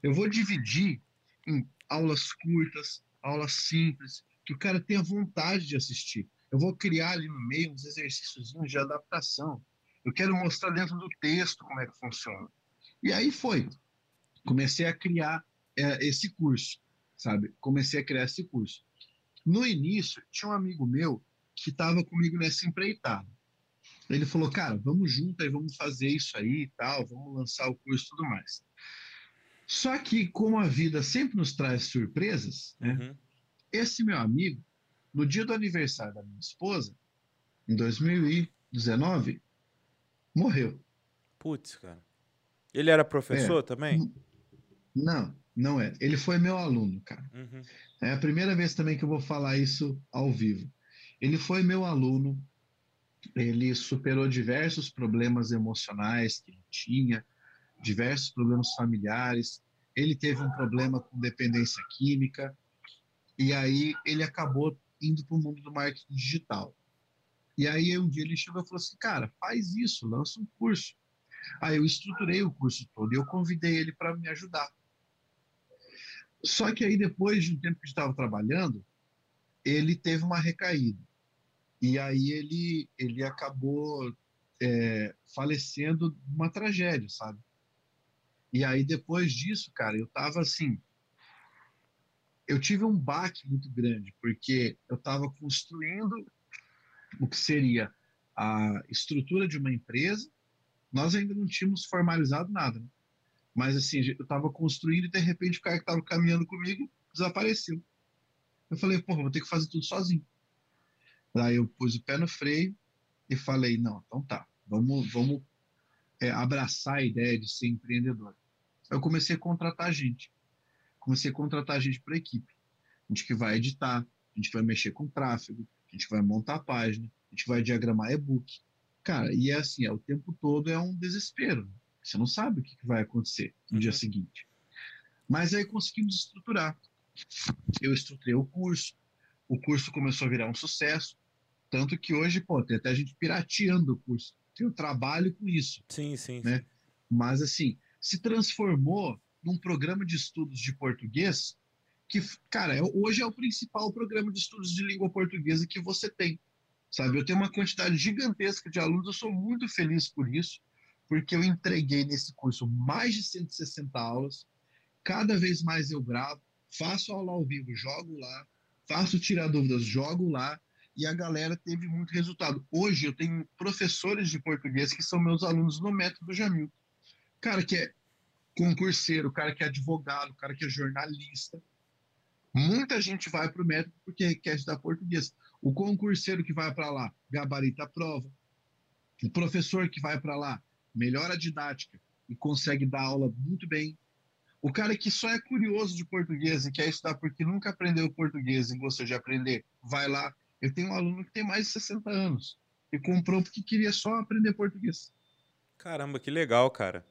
[SPEAKER 2] Eu vou dividir em aulas curtas, aulas simples, que o cara tenha vontade de assistir. Eu vou criar ali no meio uns exercícios de adaptação. Eu quero mostrar dentro do texto como é que funciona. E aí foi. Comecei a criar é, esse curso, sabe? Comecei a criar esse curso. No início, tinha um amigo meu que estava comigo nessa empreitada. Ele falou, cara, vamos junto aí, vamos fazer isso aí e tal, vamos lançar o curso e tudo mais. Só que, como a vida sempre nos traz surpresas, né? Uhum. Esse meu amigo, no dia do aniversário da minha esposa, em 2019, morreu.
[SPEAKER 1] Putz, cara. Ele era professor é, também?
[SPEAKER 2] Não, não é. Ele foi meu aluno, cara. Uhum. É a primeira vez também que eu vou falar isso ao vivo. Ele foi meu aluno, ele superou diversos problemas emocionais que ele tinha, diversos problemas familiares. Ele teve um problema com dependência química, e aí ele acabou indo para o mundo do marketing digital. E aí um dia ele chegou e falou assim, cara, faz isso, lança um curso. Aí eu estruturei o curso todo e eu convidei ele para me ajudar. Só que aí depois de um tempo que estava trabalhando, ele teve uma recaída. E aí ele, ele acabou é, falecendo uma tragédia, sabe? E aí depois disso, cara, eu tava assim, eu tive um baque muito grande, porque eu estava construindo o que seria a estrutura de uma empresa, nós ainda não tínhamos formalizado nada, né? mas assim, eu estava construindo e de repente o cara que estava caminhando comigo desapareceu. Eu falei, porra, vou ter que fazer tudo sozinho. Daí eu pus o pé no freio e falei, não, então tá, vamos, vamos é, abraçar a ideia de ser empreendedor. Eu comecei a contratar gente. Comecei a contratar gente para a equipe. Gente que vai editar, a gente vai mexer com tráfego, a gente vai montar a página, a gente vai diagramar e-book. Cara, e é assim, é, o tempo todo é um desespero. Você não sabe o que, que vai acontecer no uhum. dia seguinte. Mas aí conseguimos estruturar. Eu estruturei o curso, o curso começou a virar um sucesso, tanto que hoje, pô, tem até gente pirateando o curso. Eu trabalho com isso.
[SPEAKER 1] Sim, sim.
[SPEAKER 2] Né?
[SPEAKER 1] sim.
[SPEAKER 2] Mas, assim, se transformou num programa de estudos de português que, cara, é, hoje é o principal programa de estudos de língua portuguesa que você tem. Sabe, eu tenho uma quantidade gigantesca de alunos, eu sou muito feliz por isso, porque eu entreguei nesse curso mais de 160 aulas, cada vez mais eu gravo, faço aula ao vivo, jogo lá, faço tirar dúvidas, jogo lá, e a galera teve muito resultado. Hoje eu tenho professores de português que são meus alunos no método Jamil. Cara que é concurseiro, cara que é advogado, cara que é jornalista. Muita gente vai para o método porque quer estudar português. O concurseiro que vai para lá, gabarita a prova. O professor que vai para lá, melhora a didática e consegue dar aula muito bem. O cara que só é curioso de português e quer estudar porque nunca aprendeu português e gostou de aprender, vai lá, eu tenho um aluno que tem mais de 60 anos e comprou porque queria só aprender português.
[SPEAKER 1] Caramba, que legal, cara.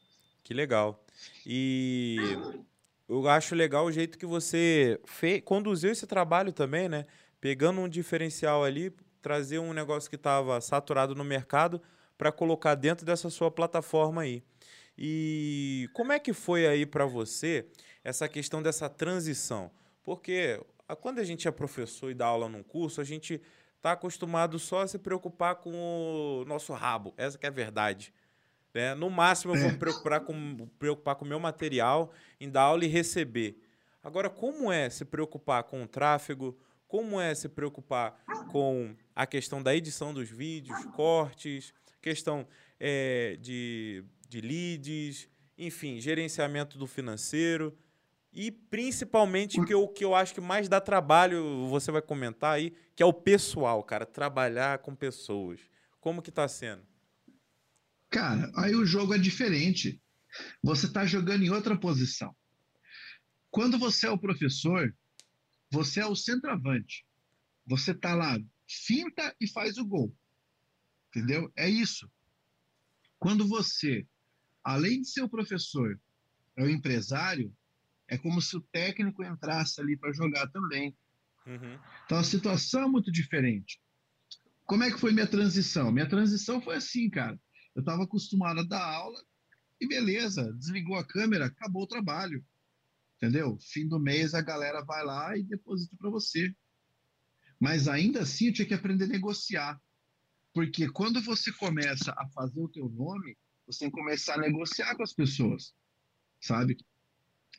[SPEAKER 1] Que legal. E eu acho legal o jeito que você fez, conduziu esse trabalho também, né? Pegando um diferencial ali, trazer um negócio que estava saturado no mercado para colocar dentro dessa sua plataforma aí. E como é que foi aí para você essa questão dessa transição? Porque quando a gente é professor e dá aula num curso, a gente está acostumado só a se preocupar com o nosso rabo. Essa é a verdade. Né? No máximo, eu vou me preocupar com, preocupar com o meu material, em dar aula e receber. Agora, como é se preocupar com o tráfego, como é se preocupar com a questão da edição dos vídeos, cortes, questão é, de, de leads, enfim, gerenciamento do financeiro. E principalmente que eu, que eu acho que mais dá trabalho, você vai comentar aí, que é o pessoal, cara, trabalhar com pessoas. Como que tá sendo?
[SPEAKER 2] Cara, aí o jogo é diferente. Você está jogando em outra posição. Quando você é o professor, você é o centroavante. Você tá lá, finta e faz o gol. Entendeu? É isso. Quando você, além de ser o professor, é o empresário, é como se o técnico entrasse ali para jogar também. Uhum. Então a situação é muito diferente. Como é que foi minha transição? Minha transição foi assim, cara. Eu estava acostumado a dar aula e beleza, desligou a câmera, acabou o trabalho. Entendeu? Fim do mês a galera vai lá e deposita para você. Mas ainda assim eu tinha que aprender a negociar. Porque quando você começa a fazer o teu nome, você tem que começar a negociar com as pessoas, sabe?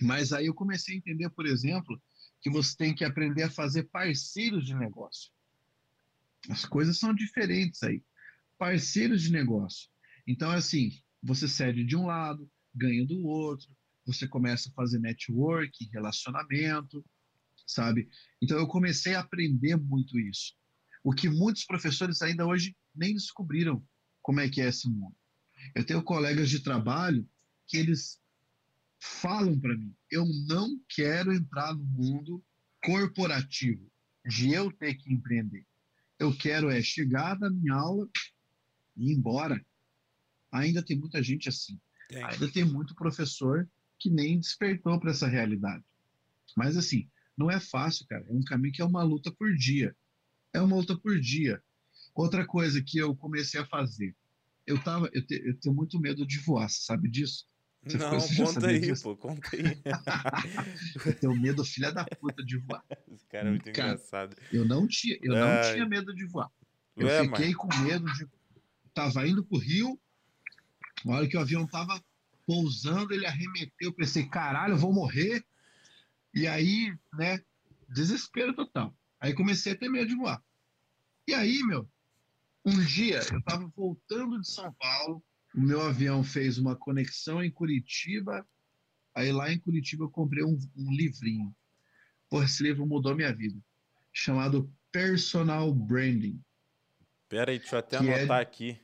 [SPEAKER 2] Mas aí eu comecei a entender, por exemplo, que você tem que aprender a fazer parceiros de negócio. As coisas são diferentes aí. Parceiros de negócio. Então, assim, você cede de um lado, ganha do outro, você começa a fazer network, relacionamento, sabe? Então, eu comecei a aprender muito isso. O que muitos professores ainda hoje nem descobriram como é que é esse mundo. Eu tenho colegas de trabalho que eles falam para mim: eu não quero entrar no mundo corporativo, de eu ter que empreender. Eu quero é chegar da minha aula e ir embora. Ainda tem muita gente assim. Tem. Ainda tem muito professor que nem despertou para essa realidade. Mas assim, não é fácil, cara. É um caminho que é uma luta por dia. É uma luta por dia. Outra coisa que eu comecei a fazer, eu tava, eu, te, eu tenho muito medo de voar, sabe disso?
[SPEAKER 1] Você não, conta aí, disso? pô, conta aí. [LAUGHS]
[SPEAKER 2] eu tenho medo, filha da puta, de voar.
[SPEAKER 1] Esse cara é muito cara, engraçado.
[SPEAKER 2] Eu não tinha, eu não tinha medo de voar. Eu Ué, fiquei mãe. com medo de. Tava indo pro Rio, na hora que o avião tava pousando, ele arremeteu. Eu pensei, caralho, eu vou morrer. E aí, né, desespero total. Aí comecei a ter medo de voar. E aí, meu, um dia eu tava voltando de São Paulo, o meu avião fez uma conexão em Curitiba. Aí lá em Curitiba eu comprei um, um livrinho. Pô, esse livro mudou minha vida. Chamado Personal Branding.
[SPEAKER 1] Pera aí, deixa eu até é anotar é... aqui.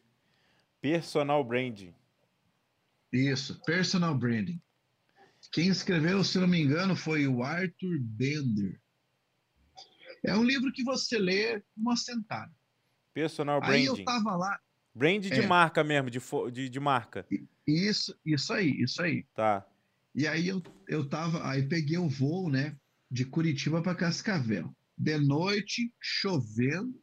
[SPEAKER 1] Personal Branding.
[SPEAKER 2] Isso, Personal Branding. Quem escreveu, se não me engano, foi o Arthur Bender. É um livro que você lê uma sentada.
[SPEAKER 1] Personal Branding. Aí
[SPEAKER 2] eu tava lá,
[SPEAKER 1] Brand de é. marca mesmo, de, de, de marca.
[SPEAKER 2] Isso, isso aí, isso aí.
[SPEAKER 1] Tá.
[SPEAKER 2] E aí eu, eu tava, aí peguei o voo, né, de Curitiba para Cascavel. De noite, chovendo.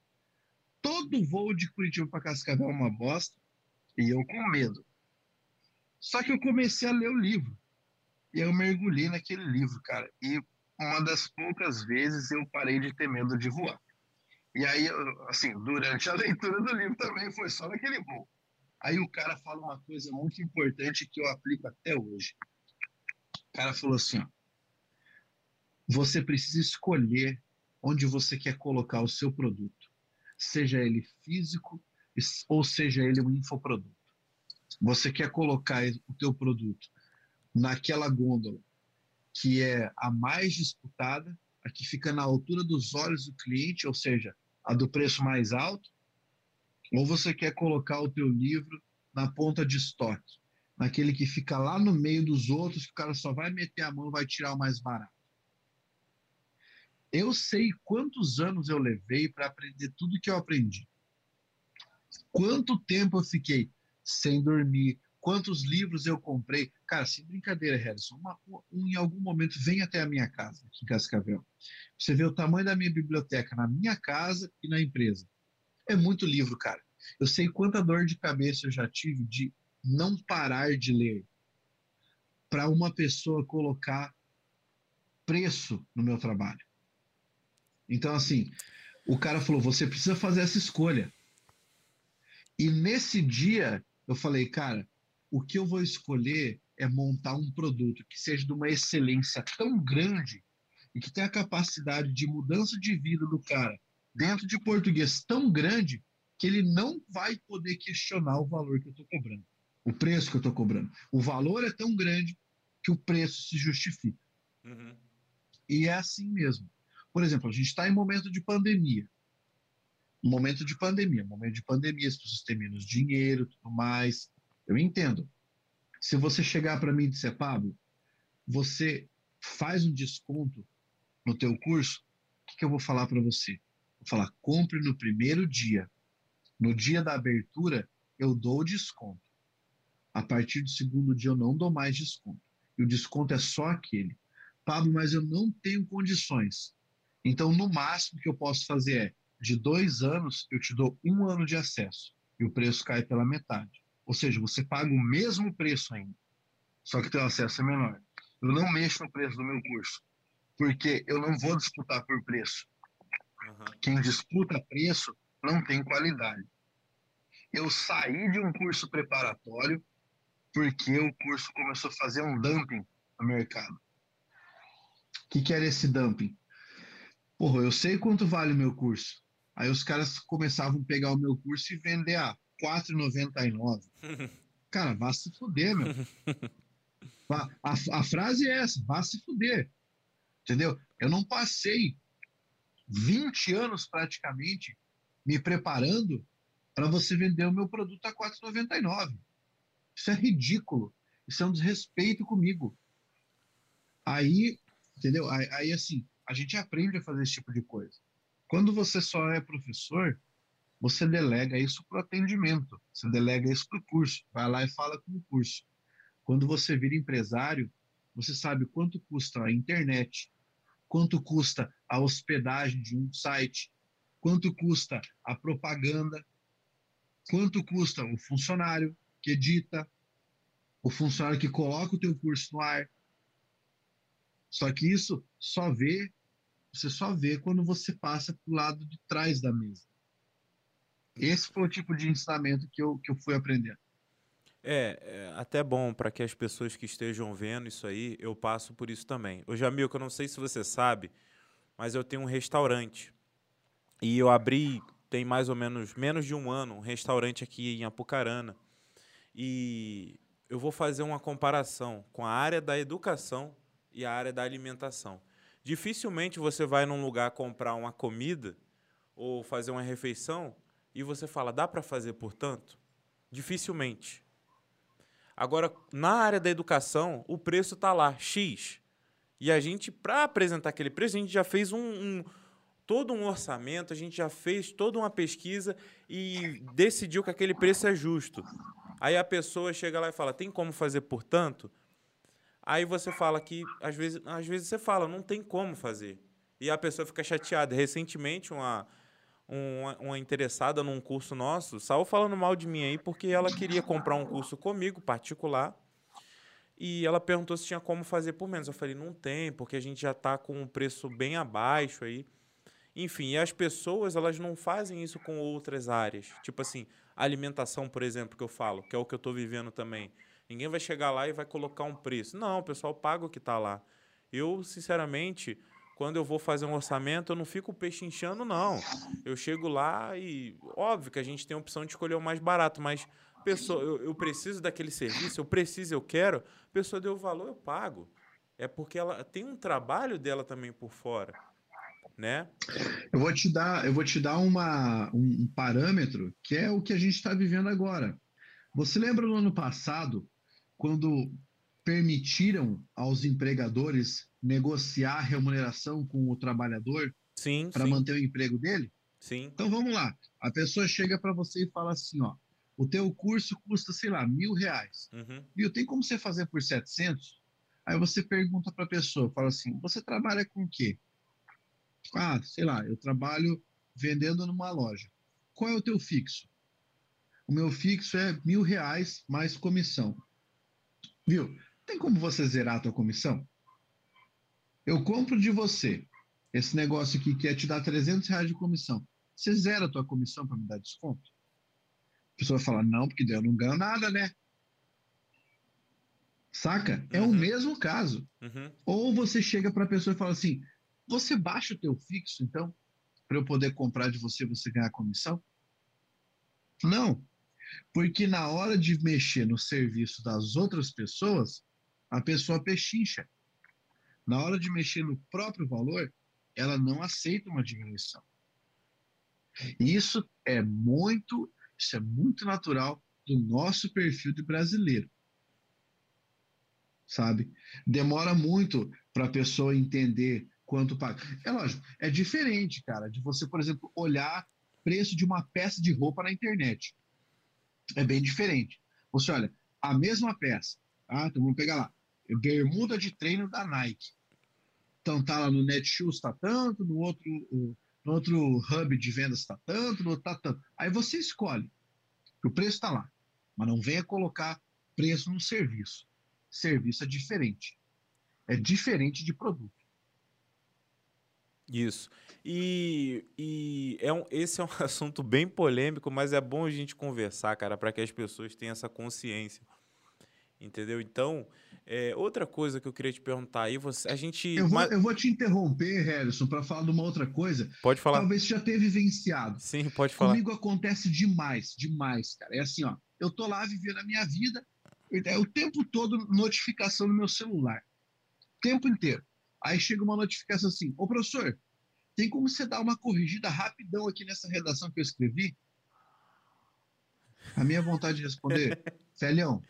[SPEAKER 2] Todo voo de Curitiba para Cascavel é uma bosta. E eu com medo. Só que eu comecei a ler o livro. E eu mergulhei naquele livro, cara. E uma das poucas vezes eu parei de ter medo de voar. E aí, assim, durante a leitura do livro também foi só naquele voo. Aí o cara fala uma coisa muito importante que eu aplico até hoje. O cara falou assim: ó, você precisa escolher onde você quer colocar o seu produto, seja ele físico ou seja ele um infoproduto. Você quer colocar o teu produto naquela gôndola que é a mais disputada, a que fica na altura dos olhos do cliente, ou seja, a do preço mais alto, ou você quer colocar o teu livro na ponta de estoque, naquele que fica lá no meio dos outros, que o cara só vai meter a mão vai tirar o mais barato. Eu sei quantos anos eu levei para aprender tudo que eu aprendi. Quanto tempo eu fiquei sem dormir, quantos livros eu comprei. Cara, sem brincadeira, Harrison, uma, um, em algum momento vem até a minha casa, aqui em Cascavel. Você vê o tamanho da minha biblioteca na minha casa e na empresa. É muito livro, cara. Eu sei quanta dor de cabeça eu já tive de não parar de ler para uma pessoa colocar preço no meu trabalho. Então, assim, o cara falou: você precisa fazer essa escolha. E nesse dia, eu falei, cara, o que eu vou escolher é montar um produto que seja de uma excelência tão grande e que tem a capacidade de mudança de vida do cara dentro de português tão grande que ele não vai poder questionar o valor que eu estou cobrando, o preço que eu estou cobrando. O valor é tão grande que o preço se justifica. Uhum. E é assim mesmo. Por exemplo, a gente está em momento de pandemia. Momento de pandemia, momento de pandemia, as pessoas têm menos dinheiro, tudo mais. Eu entendo. Se você chegar para mim e disser, Pablo, você faz um desconto no teu curso, o que, que eu vou falar para você? Vou falar, compre no primeiro dia. No dia da abertura, eu dou desconto. A partir do segundo dia, eu não dou mais desconto. E o desconto é só aquele. Pablo, mas eu não tenho condições. Então, no máximo que eu posso fazer é, de dois anos, eu te dou um ano de acesso. E o preço cai pela metade. Ou seja, você paga o mesmo preço ainda. Só que teu acesso é menor. Eu não mexo no preço do meu curso. Porque eu não vou disputar por preço. Uhum. Quem disputa preço não tem qualidade. Eu saí de um curso preparatório porque o curso começou a fazer um dumping no mercado. O que, que era esse dumping? Porra, eu sei quanto vale o meu curso. Aí os caras começavam a pegar o meu curso e vender a R$ 4,99. [LAUGHS] Cara, vá se fuder, meu. [LAUGHS] A, a, a frase é essa, vá se fuder. Entendeu? Eu não passei 20 anos praticamente me preparando para você vender o meu produto a R$ 4,99. Isso é ridículo. Isso é um desrespeito comigo. Aí, entendeu? Aí, aí, assim, a gente aprende a fazer esse tipo de coisa. Quando você só é professor, você delega isso para o atendimento, você delega isso para o curso, vai lá e fala com o curso. Quando você vira empresário, você sabe quanto custa a internet, quanto custa a hospedagem de um site, quanto custa a propaganda, quanto custa o funcionário que edita, o funcionário que coloca o teu curso no ar. Só que isso só vê, você só vê quando você passa para o lado de trás da mesa. Esse foi o tipo de ensinamento que eu, que eu fui aprendendo.
[SPEAKER 1] É, é até bom para que as pessoas que estejam vendo isso aí, eu passo por isso também. Ô Jamil, que eu não sei se você sabe, mas eu tenho um restaurante. E eu abri, tem mais ou menos, menos de um ano, um restaurante aqui em Apucarana. E eu vou fazer uma comparação com a área da educação e a área da alimentação. Dificilmente você vai num lugar comprar uma comida ou fazer uma refeição e você fala, dá para fazer por tanto? Dificilmente. Agora, na área da educação, o preço está lá, X. E a gente, para apresentar aquele preço, a gente já fez um, um, todo um orçamento, a gente já fez toda uma pesquisa e decidiu que aquele preço é justo. Aí a pessoa chega lá e fala, tem como fazer por tanto? Aí você fala que, às vezes, às vezes você fala, não tem como fazer. E a pessoa fica chateada. Recentemente, uma, uma, interessada num curso nosso saiu falando mal de mim aí porque ela queria comprar um curso comigo, particular, e ela perguntou se tinha como fazer por menos. Eu falei, não tem, porque a gente já está com um preço bem abaixo aí. Enfim, e as pessoas, elas não fazem isso com outras áreas. Tipo assim, alimentação, por exemplo, que eu falo, que é o que eu estou vivendo também. Ninguém vai chegar lá e vai colocar um preço. Não, o pessoal paga o que está lá. Eu, sinceramente, quando eu vou fazer um orçamento, eu não fico pechinchando, não. Eu chego lá e, óbvio que a gente tem a opção de escolher o mais barato, mas pessoa, eu, eu preciso daquele serviço, eu preciso, eu quero, a pessoa deu o valor, eu pago. É porque ela tem um trabalho dela também por fora, né?
[SPEAKER 2] Eu vou te dar, eu vou te dar uma, um, parâmetro que é o que a gente está vivendo agora. Você lembra no ano passado, quando permitiram aos empregadores negociar a remuneração com o trabalhador para manter o emprego dele?
[SPEAKER 1] Sim.
[SPEAKER 2] Então vamos lá. A pessoa chega para você e fala assim, ó, o teu curso custa, sei lá, mil reais. Uhum. Viu? Tem como você fazer por 700? Aí você pergunta para a pessoa, fala assim, você trabalha com o quê? Ah, sei lá, eu trabalho vendendo numa loja. Qual é o teu fixo? O meu fixo é mil reais mais comissão. Viu? Tem como você zerar a tua comissão? Eu compro de você esse negócio aqui que é te dar 300 reais de comissão. Você zera a tua comissão para me dar desconto? A pessoa vai falar, não, porque eu não ganho nada, né? Saca? É uhum. o mesmo caso. Uhum. Ou você chega para a pessoa e fala assim, Você baixa o teu fixo, então, para eu poder comprar de você, você ganhar comissão? Não, porque na hora de mexer no serviço das outras pessoas, a pessoa pechincha. Na hora de mexer no próprio valor, ela não aceita uma diminuição. Isso é muito, isso é muito natural do nosso perfil de brasileiro. Sabe? Demora muito para a pessoa entender quanto paga. É lógico, é diferente, cara, de você, por exemplo, olhar preço de uma peça de roupa na internet. É bem diferente. Você olha, a mesma peça, tá? Então vamos pegar lá, bermuda de treino da Nike. Então tá lá no Netshoes tá tanto, no outro, no outro hub de vendas tá tanto, no outro tá tanto. Aí você escolhe, o preço está lá, mas não venha colocar preço no serviço. Serviço é diferente. É diferente de produto.
[SPEAKER 1] Isso. E, e é um, esse é um [LAUGHS] assunto bem polêmico, mas é bom a gente conversar, cara, para que as pessoas tenham essa consciência. Entendeu? Então, é, outra coisa que eu queria te perguntar aí, você, a gente.
[SPEAKER 2] Eu vou, eu vou te interromper, Harrison, para falar de uma outra coisa.
[SPEAKER 1] Pode falar.
[SPEAKER 2] Talvez você já teve vivenciado.
[SPEAKER 1] Sim, pode falar.
[SPEAKER 2] Comigo acontece demais, demais, cara. É assim, ó. Eu tô lá vivendo a minha vida, é o tempo todo notificação no meu celular. O tempo inteiro. Aí chega uma notificação assim: Ô professor, tem como você dar uma corrigida rapidão aqui nessa redação que eu escrevi? A minha vontade de responder, [LAUGHS] Felhão,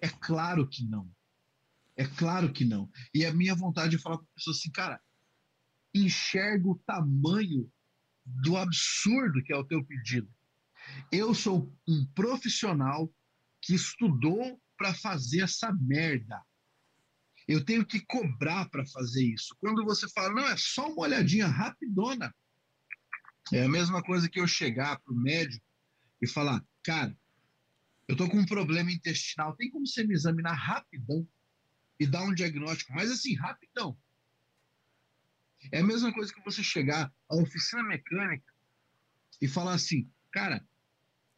[SPEAKER 2] é claro que não. É claro que não. E a minha vontade de falar com a pessoa assim, cara, enxerga o tamanho do absurdo que é o teu pedido. Eu sou um profissional que estudou para fazer essa merda. Eu tenho que cobrar para fazer isso. Quando você fala, não, é só uma olhadinha rapidona. É a mesma coisa que eu chegar para o médico e falar, cara, eu tô com um problema intestinal, tem como você me examinar rapidão e dar um diagnóstico, mas assim, rapidão. É a mesma coisa que você chegar à oficina mecânica e falar assim, cara,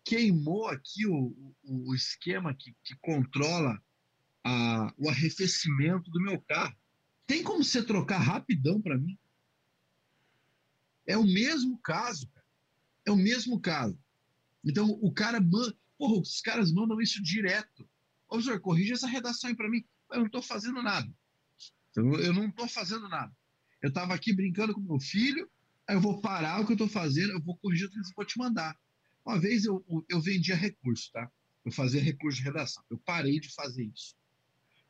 [SPEAKER 2] queimou aqui o, o, o esquema que, que controla a, o arrefecimento do meu carro. Tem como você trocar rapidão para mim? É o mesmo caso, cara. É o mesmo caso. Então, o cara manda. Porra, os caras mandam isso direto. Ô, senhor, corrija essa redação aí para mim. Eu não estou fazendo nada. Eu não estou fazendo nada. Eu estava aqui brincando com meu filho, aí eu vou parar o que eu estou fazendo, eu vou corrigir o que eu vou te mandar. Uma vez eu, eu vendia recurso, tá? Eu fazia recurso de redação. Eu parei de fazer isso.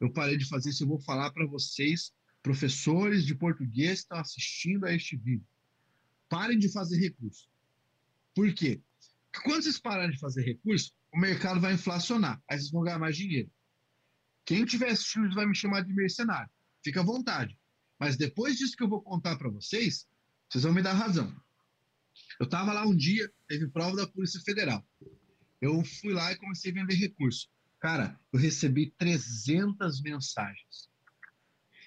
[SPEAKER 2] Eu parei de fazer isso. Eu vou falar para vocês, professores de português que estão assistindo a este vídeo. Parem de fazer recurso. Por quê? Porque quando vocês pararem de fazer recurso, o mercado vai inflacionar. Aí vocês vão ganhar mais dinheiro. Quem tiver assistindo vai me chamar de mercenário. Fica à vontade. Mas depois disso que eu vou contar para vocês, vocês vão me dar razão. Eu estava lá um dia, teve prova da Polícia Federal. Eu fui lá e comecei a vender recurso. Cara, eu recebi 300 mensagens.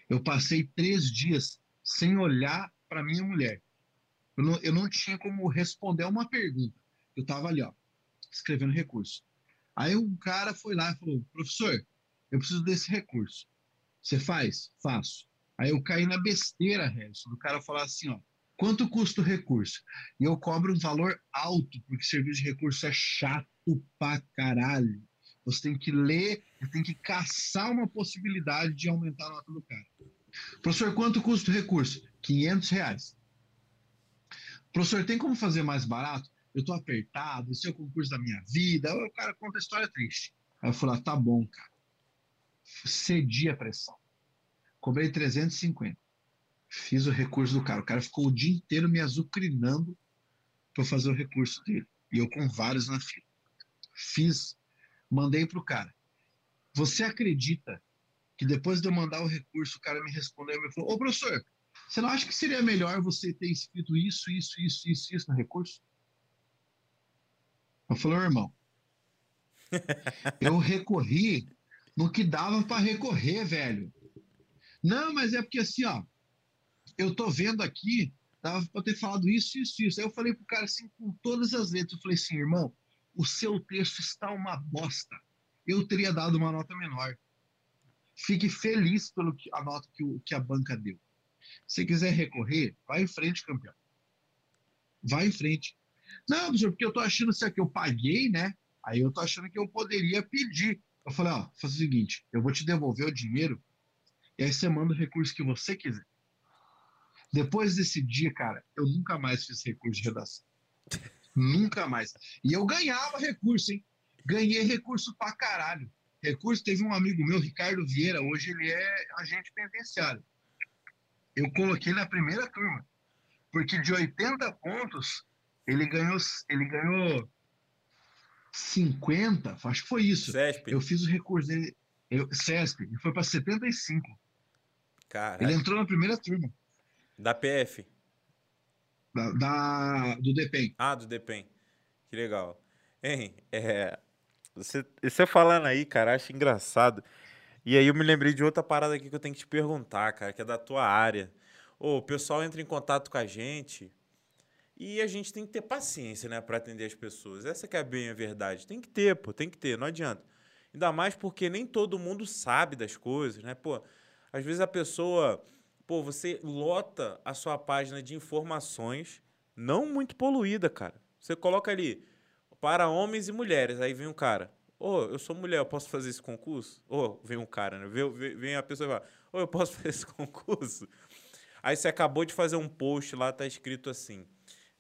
[SPEAKER 2] Eu passei três dias sem olhar para minha mulher. Eu não, eu não tinha como responder uma pergunta. Eu estava ali, ó, escrevendo recurso. Aí um cara foi lá e falou: professor, eu preciso desse recurso. Você faz? Faço. Aí eu caí na besteira, Harrison, do cara falar assim, ó, quanto custa o recurso? E eu cobro um valor alto, porque serviço de recurso é chato pra caralho. Você tem que ler tem que caçar uma possibilidade de aumentar a nota do cara. Professor, quanto custa o recurso? 500 reais. Professor, tem como fazer mais barato? Eu tô apertado, esse é o concurso da minha vida. O cara conta a história triste. Aí eu falei, ah, tá bom, cara cedi a pressão. Cobrei 350. Fiz o recurso do cara. O cara ficou o dia inteiro me azucrinando para fazer o recurso dele. E eu com vários na fila. Fiz, mandei para o cara. Você acredita que depois de eu mandar o recurso, o cara me respondeu e me falou: Ô professor, você não acha que seria melhor você ter escrito isso, isso, isso, isso, isso no recurso? Eu falei, irmão, [LAUGHS] eu recorri no que dava para recorrer, velho. Não, mas é porque assim, ó, eu tô vendo aqui, dava para ter falado isso, isso, isso. Aí eu falei pro cara assim, com todas as letras, eu falei assim, irmão, o seu texto está uma bosta. Eu teria dado uma nota menor. Fique feliz pelo que, a nota que, o, que a banca deu. Se quiser recorrer, vai em frente, campeão. Vai em frente. Não, professor, porque eu tô achando isso aqui, eu paguei, né? Aí eu tô achando que eu poderia pedir. Eu falei, ó, faz o seguinte, eu vou te devolver o dinheiro e aí você manda o recurso que você quiser. Depois desse dia, cara, eu nunca mais fiz recurso de redação. nunca mais. E eu ganhava recurso, hein? Ganhei recurso pra caralho. Recurso, teve um amigo meu, Ricardo Vieira, hoje ele é agente penitenciário. Eu coloquei na primeira turma. Porque de 80 pontos, ele ganhou, ele ganhou 50, acho que foi isso.
[SPEAKER 1] CESP.
[SPEAKER 2] Eu fiz o recurso dele. Eu, CESP, foi para 75.
[SPEAKER 1] Cara.
[SPEAKER 2] Ele entrou na primeira turma.
[SPEAKER 1] Da PF.
[SPEAKER 2] Da, da, do DEPEN.
[SPEAKER 1] Ah, do DEPEN. Que legal. Hein, é, você, você falando aí, cara, acho engraçado. E aí eu me lembrei de outra parada aqui que eu tenho que te perguntar, cara, que é da tua área. Ô, o pessoal entra em contato com a gente e a gente tem que ter paciência, né, para atender as pessoas. Essa que é bem a verdade. Tem que ter, pô, tem que ter, não adianta. Ainda mais porque nem todo mundo sabe das coisas, né? Pô, às vezes a pessoa, pô, você lota a sua página de informações não muito poluída, cara. Você coloca ali para homens e mulheres, aí vem um cara, ô, oh, eu sou mulher, eu posso fazer esse concurso? Ô, oh, vem um cara, né? Vem, vem a pessoa e fala, ô, oh, eu posso [LAUGHS] fazer esse concurso? Aí você acabou de fazer um post lá, tá escrito assim,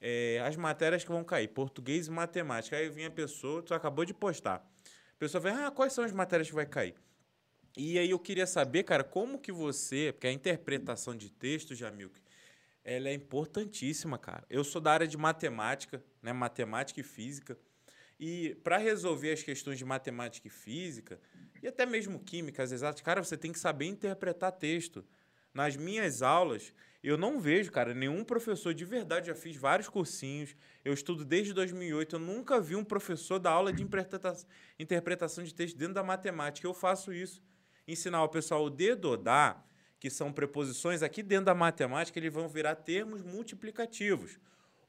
[SPEAKER 1] é, as matérias que vão cair, português e matemática. Aí vem a pessoa, tu acabou de postar. A pessoa vem, ah, quais são as matérias que vai cair? E aí eu queria saber, cara, como que você, porque a interpretação de texto, Jamil, ela é importantíssima, cara. Eu sou da área de matemática, né, matemática e física, e para resolver as questões de matemática e física, e até mesmo química, as exatas, cara, você tem que saber interpretar texto. Nas minhas aulas, eu não vejo, cara, nenhum professor de verdade. Já fiz vários cursinhos, eu estudo desde 2008. Eu nunca vi um professor da aula de interpretação de texto dentro da matemática. Eu faço isso ensinar o pessoal o dedodar, que são preposições aqui dentro da matemática, eles vão virar termos multiplicativos.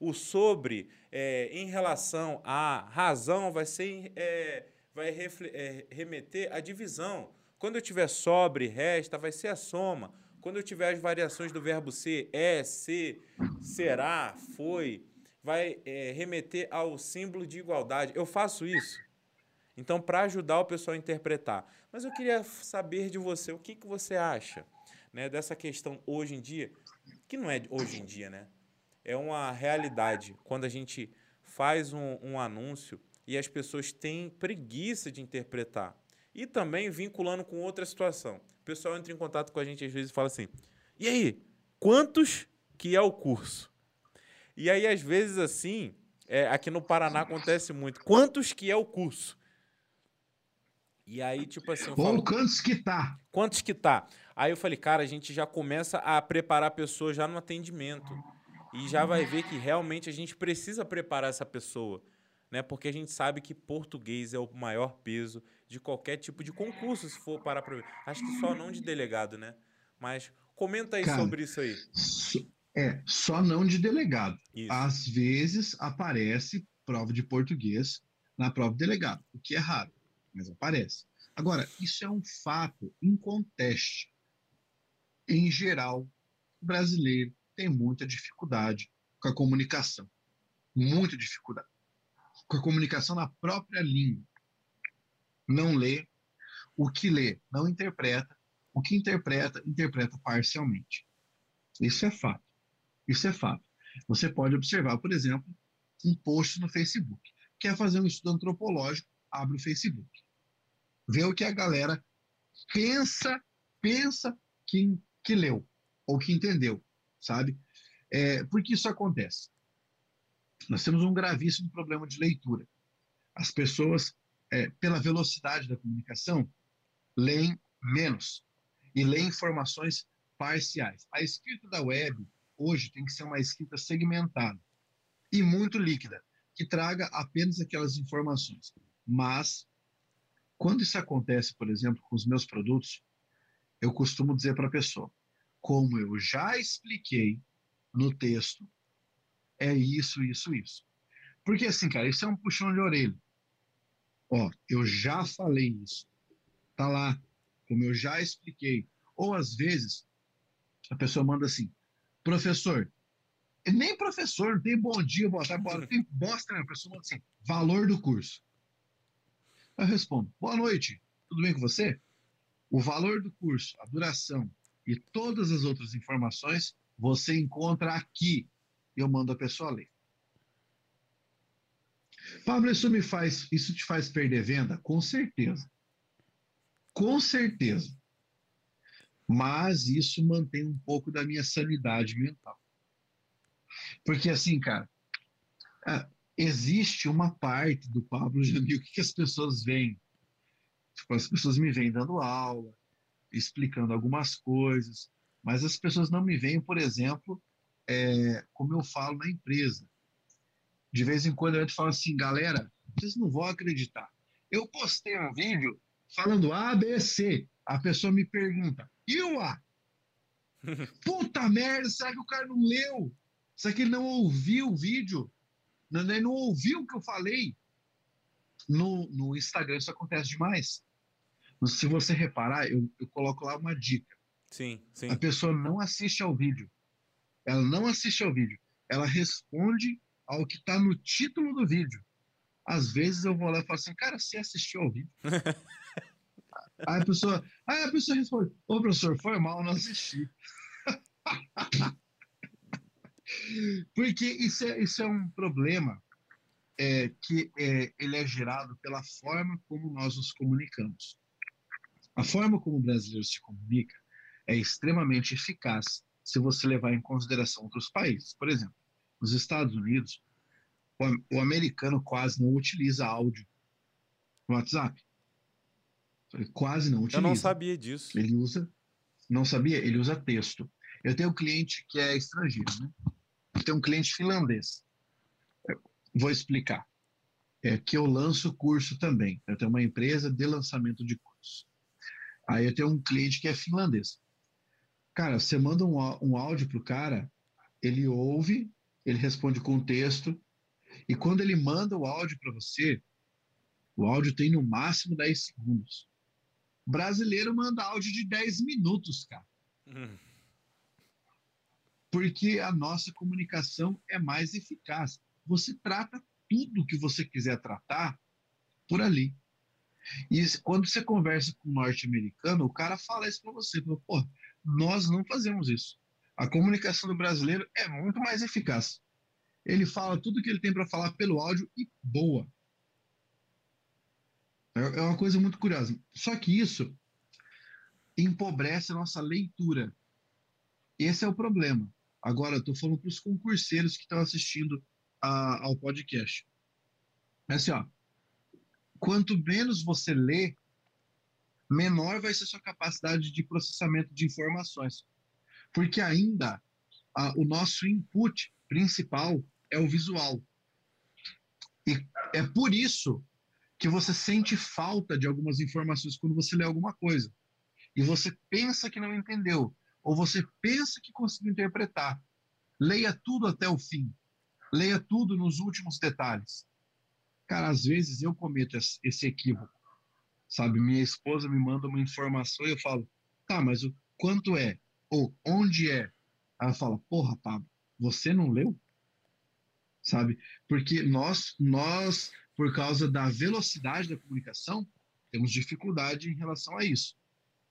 [SPEAKER 1] O sobre, é, em relação à razão, vai ser é, vai é, remeter à divisão. Quando eu tiver sobre, resta, vai ser a soma. Quando eu tiver as variações do verbo ser, é, ser, será, foi, vai é, remeter ao símbolo de igualdade. Eu faço isso. Então, para ajudar o pessoal a interpretar. Mas eu queria saber de você, o que, que você acha né, dessa questão hoje em dia, que não é hoje em dia, né? É uma realidade. Quando a gente faz um, um anúncio e as pessoas têm preguiça de interpretar. E também vinculando com outra situação. O pessoal entra em contato com a gente às vezes e fala assim: e aí, quantos que é o curso? E aí, às vezes, assim, é, aqui no Paraná acontece muito. Quantos que é o curso? E aí, tipo assim.
[SPEAKER 2] Ou falo, quantos que tá?
[SPEAKER 1] Quantos que tá? Aí eu falei, cara, a gente já começa a preparar a pessoa já no atendimento. E já vai ver que realmente a gente precisa preparar essa pessoa. Né? Porque a gente sabe que português é o maior peso de qualquer tipo de concurso, se for parar para ver. Acho que só não de delegado, né? Mas comenta aí cara, sobre isso aí.
[SPEAKER 2] É, só não de delegado. Isso. Às vezes aparece prova de português na prova de delegado, o que é raro mas aparece. Agora, isso é um fato inconteste. Em geral, o brasileiro tem muita dificuldade com a comunicação. Muita dificuldade. Com a comunicação na própria língua. Não lê. O que lê, não interpreta. O que interpreta, interpreta parcialmente. Isso é fato. Isso é fato. Você pode observar, por exemplo, um post no Facebook. Quer fazer um estudo antropológico, abre o Facebook. Vê o que a galera pensa, pensa que, que leu ou que entendeu, sabe? É, por que isso acontece? Nós temos um gravíssimo problema de leitura. As pessoas, é, pela velocidade da comunicação, leem menos e leem informações parciais. A escrita da web hoje tem que ser uma escrita segmentada e muito líquida, que traga apenas aquelas informações. Mas quando isso acontece, por exemplo, com os meus produtos, eu costumo dizer para a pessoa, como eu já expliquei no texto, é isso, isso, isso. Porque assim, cara, isso é um puxão de orelha. Ó, eu já falei isso. Tá lá, como eu já expliquei. Ou às vezes, A pessoa manda assim, professor, nem professor, não tem bom dia, boa tarde, boa, [LAUGHS] tem bosta, né? A pessoa manda assim, valor do curso. Eu respondo, boa noite, tudo bem com você? O valor do curso, a duração e todas as outras informações você encontra aqui. Eu mando a pessoa ler. Pablo, isso me faz, isso te faz perder venda? Com certeza. Com certeza. Mas isso mantém um pouco da minha sanidade mental. Porque assim, cara, é, existe uma parte do Pablo [LAUGHS] Jamil que as pessoas veem. Tipo, as pessoas me vêm dando aula, explicando algumas coisas, mas as pessoas não me veem, por exemplo, é, como eu falo na empresa. De vez em quando eu falo assim, galera, vocês não vão acreditar. Eu postei um vídeo falando A, B, C. A pessoa me pergunta, e o A? [LAUGHS] Puta merda, será que o cara não leu? Será que ele não ouviu o vídeo? Não, ele não ouviu o que eu falei? No, no Instagram isso acontece demais. Se você reparar, eu, eu coloco lá uma dica.
[SPEAKER 1] Sim, sim.
[SPEAKER 2] A pessoa não assiste ao vídeo. Ela não assiste ao vídeo. Ela responde ao que está no título do vídeo. Às vezes eu vou lá e falo assim, cara, você assistiu ao vídeo? [LAUGHS] aí a pessoa, aí a pessoa responde, ô professor, foi mal, não assisti. [LAUGHS] Porque isso é, isso é um problema é, que é, ele é gerado pela forma como nós nos comunicamos. A forma como o brasileiro se comunica é extremamente eficaz se você levar em consideração outros países. Por exemplo, nos Estados Unidos, o, o americano quase não utiliza áudio no WhatsApp. Ele quase não utiliza.
[SPEAKER 1] Eu não sabia disso.
[SPEAKER 2] Ele usa, não sabia? Ele usa texto. Eu tenho um cliente que é estrangeiro, né? Eu tenho um cliente finlandês. Eu vou explicar. É que eu lanço curso também. Eu tenho uma empresa de lançamento de curso. Aí eu tenho um cliente que é finlandês. Cara, você manda um, um áudio pro cara, ele ouve, ele responde com texto, e quando ele manda o áudio para você, o áudio tem no máximo 10 segundos. O brasileiro manda áudio de 10 minutos, cara. Hum. Porque a nossa comunicação é mais eficaz. Você trata tudo que você quiser tratar por ali. E quando você conversa com um norte-americano, o cara fala isso para você. Fala, Pô, nós não fazemos isso. A comunicação do brasileiro é muito mais eficaz. Ele fala tudo que ele tem para falar pelo áudio e boa. É, é uma coisa muito curiosa. Só que isso empobrece a nossa leitura. Esse é o problema. Agora, eu estou falando para os concurseiros que estão assistindo a, ao podcast. É assim, ó, quanto menos você lê, menor vai ser sua capacidade de processamento de informações. Porque ainda a, o nosso input principal é o visual. E é por isso que você sente falta de algumas informações quando você lê alguma coisa. E você pensa que não entendeu, ou você pensa que conseguiu interpretar. Leia tudo até o fim. Leia tudo nos últimos detalhes. Cara, às vezes eu cometo esse equívoco. Sabe, minha esposa me manda uma informação e eu falo, tá, mas o quanto é? Ou onde é? Ela fala, porra, Pablo, você não leu? Sabe? Porque nós, nós, por causa da velocidade da comunicação, temos dificuldade em relação a isso.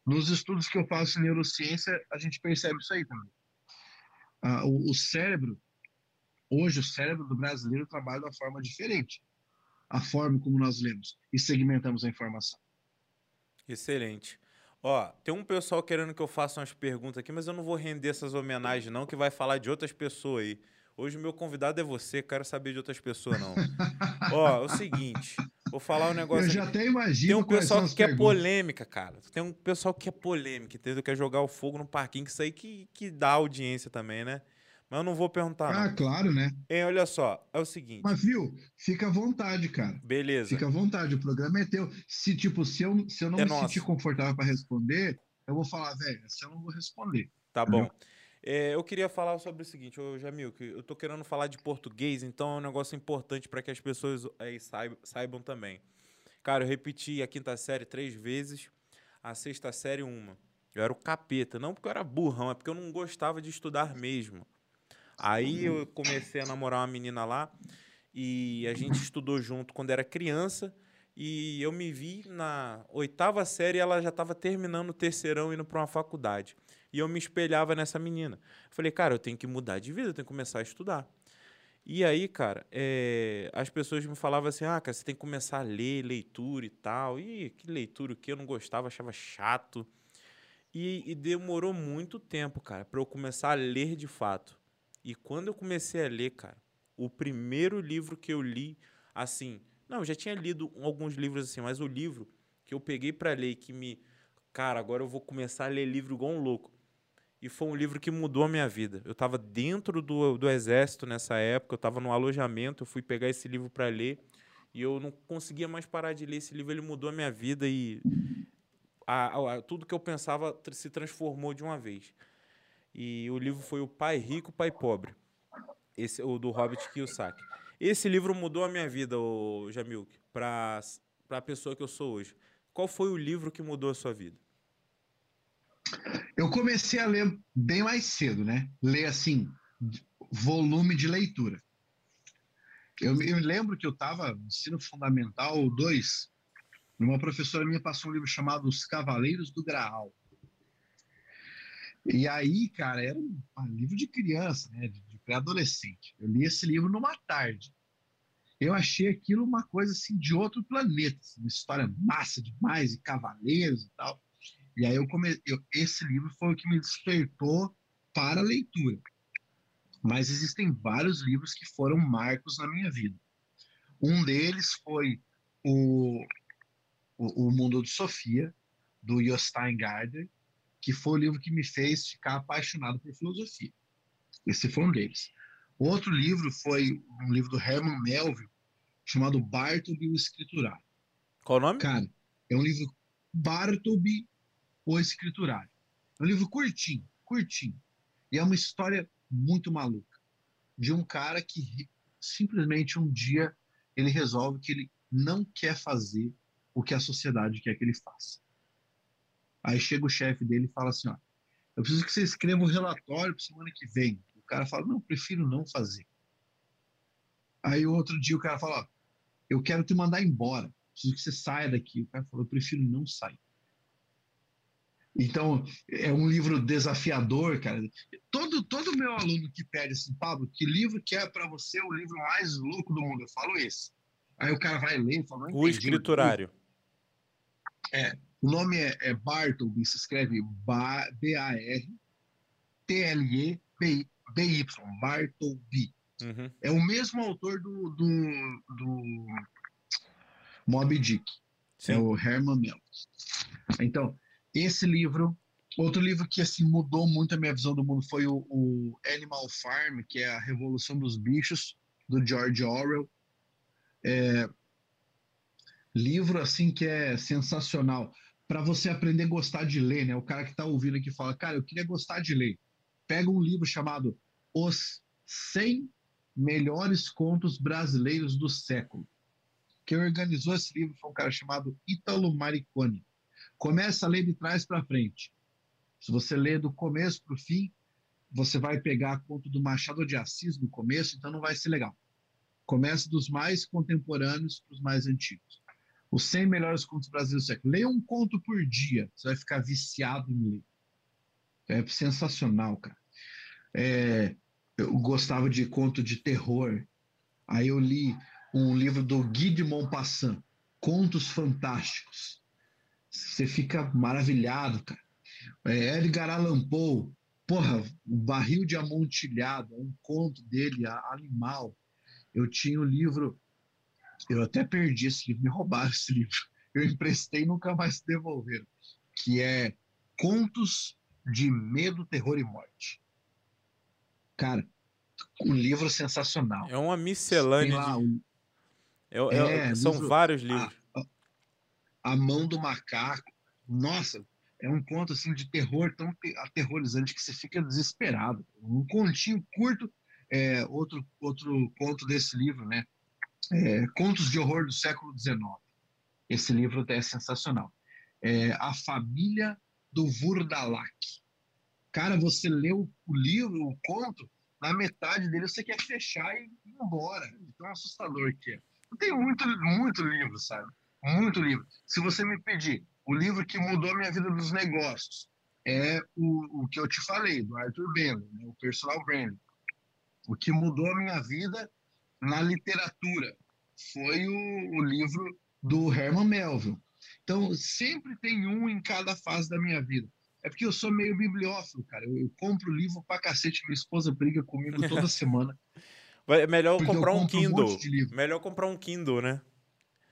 [SPEAKER 2] Nos estudos que eu faço em neurociência, a gente percebe isso aí também. Ah, o, o cérebro, hoje o cérebro do brasileiro trabalha de uma forma diferente a forma como nós lemos e segmentamos a informação.
[SPEAKER 1] Excelente. Ó, tem um pessoal querendo que eu faça umas perguntas aqui, mas eu não vou render essas homenagens, não, que vai falar de outras pessoas aí. Hoje o meu convidado é você, quero saber de outras pessoas, não. [LAUGHS] Ó, é o seguinte, vou falar um negócio.
[SPEAKER 2] Eu já
[SPEAKER 1] aqui.
[SPEAKER 2] até imagino.
[SPEAKER 1] Tem um pessoal que quer polêmica, cara. Tem um pessoal que quer polêmica, entendeu? Quer jogar o fogo no parquinho, que isso aí que, que dá audiência também, né? Mas eu não vou perguntar.
[SPEAKER 2] Ah,
[SPEAKER 1] não.
[SPEAKER 2] claro, né?
[SPEAKER 1] Hein, olha só, é o seguinte.
[SPEAKER 2] Mas, viu, fica à vontade, cara.
[SPEAKER 1] Beleza.
[SPEAKER 2] Fica à vontade, o programa é teu. Se, tipo, se eu, se eu não
[SPEAKER 1] É
[SPEAKER 2] me
[SPEAKER 1] nosso.
[SPEAKER 2] sentir confortável para responder, eu vou falar, velho, se eu não vou responder.
[SPEAKER 1] Tá
[SPEAKER 2] Entendeu?
[SPEAKER 1] bom. É, eu queria falar sobre o seguinte, ô Jamil, que eu tô querendo falar de português, então é um negócio importante para que as pessoas aí saibam, saibam também. Cara, eu repeti a quinta série três vezes, a sexta série uma. Eu era o capeta. Não porque eu era burrão, é porque eu não gostava de estudar mesmo. Aí eu comecei a namorar uma menina lá e a gente estudou junto quando era criança. E eu me vi na oitava série e ela já estava terminando o terceirão indo para uma faculdade. E eu me espelhava nessa menina. Falei, cara, eu tenho que mudar de vida, eu tenho que começar a estudar. E aí, cara, é, as pessoas me falavam assim: ah, cara, você tem que começar a ler leitura e tal. E que leitura o que eu não gostava, achava chato. E, e demorou muito tempo, cara, para eu começar a ler de fato. E quando eu comecei a ler, cara, o primeiro livro que eu li, assim, não, eu já tinha lido alguns livros assim, mas o livro que eu peguei para ler que me, cara, agora eu vou começar a ler livro igual um louco. E foi um livro que mudou a minha vida. Eu estava dentro do, do exército nessa época, eu estava no alojamento, eu fui pegar esse livro para ler e eu não conseguia mais parar de ler esse livro. Ele mudou a minha vida e a, a, tudo que eu pensava se transformou de uma vez. E o livro foi O Pai Rico, Pai Pobre, esse o do Robert Kiyosaki. Esse livro mudou a minha vida, o Jamilk, para a pessoa que eu sou hoje. Qual foi o livro que mudou a sua vida?
[SPEAKER 2] Eu comecei a ler bem mais cedo, né? Ler assim, volume de leitura. Eu me lembro que eu estava no ensino fundamental 2, uma professora minha passou um livro chamado Os Cavaleiros do Graal. E aí, cara, era um, livro de criança, né? De, de pré-adolescente. Eu li esse livro numa tarde. Eu achei aquilo uma coisa assim de outro planeta, assim, uma história massa demais, e cavaleiros e tal. E aí eu comecei, esse livro foi o que me despertou para a leitura. Mas existem vários livros que foram marcos na minha vida. Um deles foi o, o, o Mundo de Sofia, do Jostein Gardner, que foi o livro que me fez ficar apaixonado por filosofia. Esse foi um deles. Outro livro foi um livro do Herman Melville, chamado Bartleby o Escriturário.
[SPEAKER 1] Qual o nome?
[SPEAKER 2] Cara, é um livro Bartleby o Escriturário. É um livro curtinho, curtinho. E é uma história muito maluca. De um cara que simplesmente um dia ele resolve que ele não quer fazer o que a sociedade quer que ele faça. Aí chega o chefe dele e fala assim: ó, eu preciso que você escreva um relatório para semana que vem. O cara fala: não, prefiro não fazer. Aí outro dia o cara fala: ó, eu quero te mandar embora. Preciso que você saia daqui. O cara falou: eu prefiro não sair. Então, é um livro desafiador, cara. Todo, todo meu aluno que pede assim, Pablo, que livro que é para você o livro mais louco do mundo? Eu falo esse. Aí o cara vai ler e fala,
[SPEAKER 1] O escriturário.
[SPEAKER 2] É, o nome é, é Bartleby, se escreve B-A-R-T-L-E-B-Y, Bartleby. Uhum. É o mesmo autor do, do, do Moby Dick. Sim. É o Herman Melville. Então, esse livro, outro livro que assim mudou muito a minha visão do mundo foi o, o Animal Farm, que é a Revolução dos Bichos, do George Orwell. É, livro assim que é sensacional para você aprender a gostar de ler, né? O cara que está ouvindo aqui fala, cara, eu queria gostar de ler. Pega um livro chamado Os 100 Melhores Contos Brasileiros do Século. Quem organizou esse livro foi um cara chamado Ítalo Maricone. Começa a ler de trás para frente. Se você ler do começo para o fim, você vai pegar a conta do Machado de Assis no começo, então não vai ser legal. Começa dos mais contemporâneos para os mais antigos. Os 100 melhores contos brasileiros do século. Leia um conto por dia, você vai ficar viciado em ler. É sensacional, cara. É, eu gostava de conto de terror. Aí eu li um livro do Guy de Maupassant, Contos Fantásticos. Você fica maravilhado, cara. É, Edgar Allan Poe, porra, o barril de amontilhado, um conto dele, animal. Eu tinha o livro, eu até perdi esse livro, me roubaram esse livro. Eu emprestei e nunca mais devolveram. Que é Contos de Medo, Terror e Morte. Cara, um livro sensacional.
[SPEAKER 1] É uma miscelânea. Lá, de... um... é, é, é, são livro... vários livros.
[SPEAKER 2] A Mão do Macaco. Nossa, é um conto assim de terror tão aterrorizante que você fica desesperado. Um continho curto, é, outro, outro conto desse livro, né? É, Contos de Horror do século XIX. Esse livro é sensacional. É, a Família do Vurdalak. Cara, você leu o livro, o conto, na metade dele você quer fechar e ir embora. Tão assustador que é. Eu tenho muito, muito livro, sabe? Muito livro. Se você me pedir o livro que mudou a minha vida dos negócios, é o, o que eu te falei, do Arthur Bender, né? o Personal Branding. O que mudou a minha vida na literatura foi o, o livro do Herman Melville. Então, sempre tem um em cada fase da minha vida. É porque eu sou meio bibliófilo, cara. Eu, eu compro livro pra cacete, minha esposa briga comigo [LAUGHS] toda semana.
[SPEAKER 1] É melhor comprar um Kindle. Um melhor comprar um Kindle, né?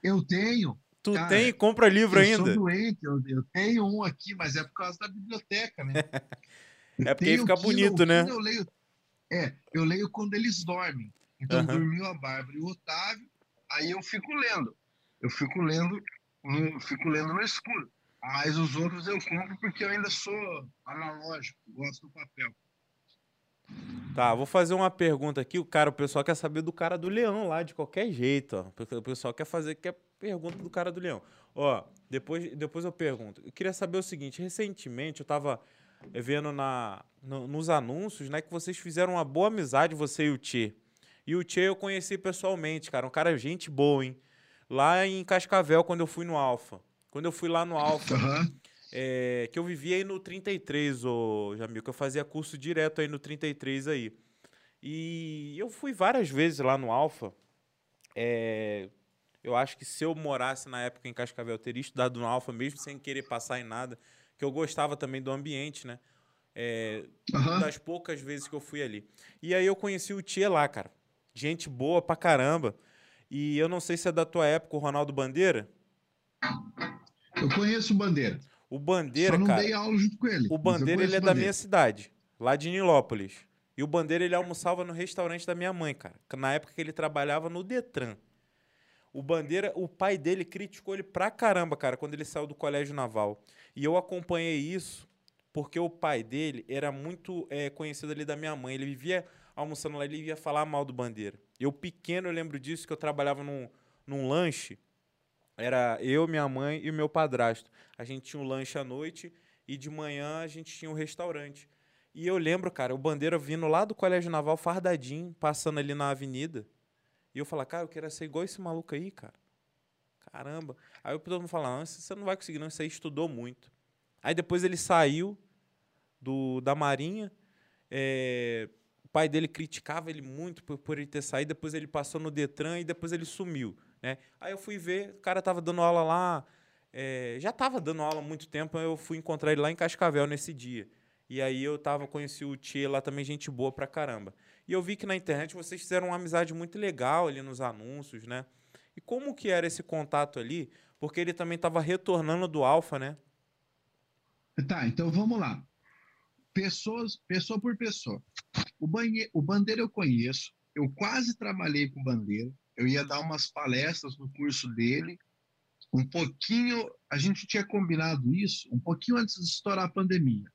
[SPEAKER 2] Eu tenho.
[SPEAKER 1] Tu cara, tem compra livro
[SPEAKER 2] eu
[SPEAKER 1] ainda?
[SPEAKER 2] Eu sou doente, eu, eu, tenho um aqui, mas é por causa da biblioteca, né? [LAUGHS]
[SPEAKER 1] é porque aí fica Kindle, bonito, né?
[SPEAKER 2] Eu leio, é, eu leio quando eles dormem. Então, uhum. dormiu a Bárbara e o Otávio, aí eu fico lendo. Eu fico lendo, no, fico lendo no escuro. Mas os outros eu compro porque eu ainda sou analógico, gosto do papel.
[SPEAKER 1] Tá, vou fazer uma pergunta aqui. O cara, o pessoal quer saber do cara do leão lá, de qualquer jeito, ó. O pessoal quer fazer quer pergunta do cara do leão. Ó, depois, depois eu pergunto. Eu queria saber o seguinte: recentemente eu tava vendo na, no, nos anúncios, né, que vocês fizeram uma boa amizade, você e o Tchê. E o Tchê eu conheci pessoalmente, cara. Um cara, gente boa, hein? Lá em Cascavel, quando eu fui no Alfa. Quando eu fui lá no Alfa, uhum. é, que eu vivia aí no 33, ô Jamil, que eu fazia curso direto aí no 33 aí. E eu fui várias vezes lá no Alfa. É, eu acho que se eu morasse na época em Cascavel, eu teria estudado no Alfa, mesmo sem querer passar em nada, que eu gostava também do ambiente, né? É, uhum. Das poucas vezes que eu fui ali. E aí eu conheci o Tia lá, cara. Gente boa pra caramba. E eu não sei se é da tua época, o Ronaldo Bandeira.
[SPEAKER 2] Eu conheço o Bandeira.
[SPEAKER 1] O Bandeira, Só não cara,
[SPEAKER 2] dei aula junto com ele.
[SPEAKER 1] O Bandeira, ele é da minha cidade, lá de Nilópolis. E o Bandeira, ele almoçava no restaurante da minha mãe, cara. Na época que ele trabalhava no Detran. O Bandeira, o pai dele criticou ele pra caramba, cara, quando ele saiu do colégio naval. E eu acompanhei isso porque o pai dele era muito é, conhecido ali da minha mãe. Ele vivia almoçando lá, ele ia falar mal do Bandeira. Eu, pequeno, eu lembro disso, que eu trabalhava num, num lanche era eu, minha mãe e o meu padrasto. A gente tinha um lanche à noite e de manhã a gente tinha um restaurante. E eu lembro, cara, o Bandeira vindo lá do Colégio Naval, fardadinho, passando ali na avenida. E eu falava, cara, eu quero ser igual esse maluco aí, cara. Caramba. Aí o todo mundo fala, não, você não vai conseguir, não, aí estudou muito. Aí depois ele saiu do, da Marinha. É, o pai dele criticava ele muito por, por ele ter saído. Depois ele passou no Detran e depois ele sumiu. Né? Aí eu fui ver, o cara tava dando aula lá, é, já tava dando aula há muito tempo, eu fui encontrar ele lá em Cascavel nesse dia. E aí eu tava, conheci o Tchê lá também, gente boa pra caramba. E eu vi que na internet vocês fizeram uma amizade muito legal ali nos anúncios, né? E como que era esse contato ali? Porque ele também estava retornando do Alfa, né?
[SPEAKER 2] Tá, então vamos lá. Pessoas, pessoa por pessoa. O, banhe, o Bandeira eu conheço, eu quase trabalhei com o Bandeira, eu ia dar umas palestras no curso dele. Um pouquinho, a gente tinha combinado isso um pouquinho antes de estourar a pandemia.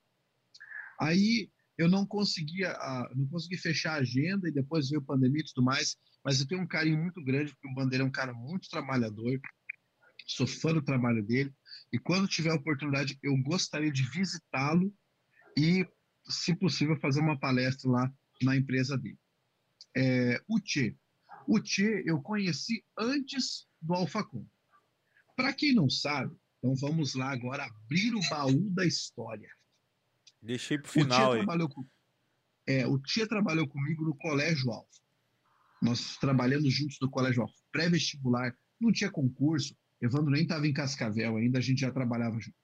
[SPEAKER 2] Aí eu não conseguia, não consegui fechar a agenda e depois veio a pandemia e tudo mais, mas eu tenho um carinho muito grande porque o Bandeira é um cara muito trabalhador, sou fã do trabalho dele e quando tiver a oportunidade eu gostaria de visitá-lo e, se possível, fazer uma palestra lá na empresa dele. É, o Tchê, o Tchê eu conheci antes do Alfacom. Para quem não sabe, então vamos lá agora abrir o baú da história.
[SPEAKER 1] Deixei para o final aí.
[SPEAKER 2] Trabalhou com, é, o Tia trabalhou comigo no Colégio Alfa. Nós trabalhamos juntos no Colégio Alfa. Pré-vestibular, não tinha concurso. Evandro nem estava em Cascavel ainda, a gente já trabalhava junto.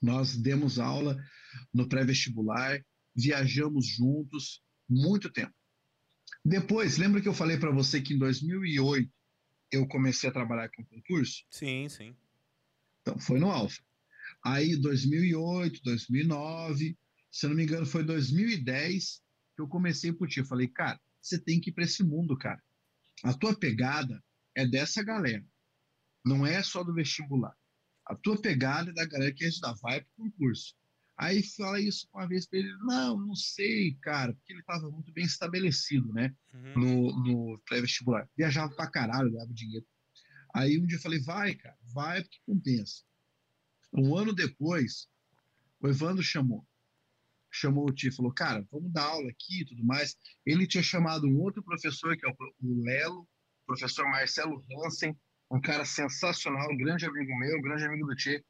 [SPEAKER 2] Nós demos aula no pré-vestibular, viajamos juntos muito tempo. Depois, lembra que eu falei para você que em 2008 eu comecei a trabalhar com concurso?
[SPEAKER 1] Sim, sim.
[SPEAKER 2] Então, foi no Alfa. Aí, 2008, 2009, se eu não me engano, foi 2010 que eu comecei por ti. Eu falei, cara, você tem que ir para esse mundo, cara. A tua pegada é dessa galera. Não é só do vestibular. A tua pegada é da galera que já vai para o concurso. Aí fala isso uma vez para ele, não, não sei, cara, porque ele estava muito bem estabelecido, né, uhum. no, no pré-vestibular. Viajava pra caralho, ganhava dinheiro. Aí um dia eu falei, vai, cara, vai porque compensa. Um ano depois, O Evandro chamou. Chamou o tio e falou, cara, vamos dar aula aqui e tudo mais. Ele tinha chamado um outro professor, que é o Lelo, professor Marcelo Hansen, um cara sensacional, um grande amigo meu, um grande amigo do Tchê.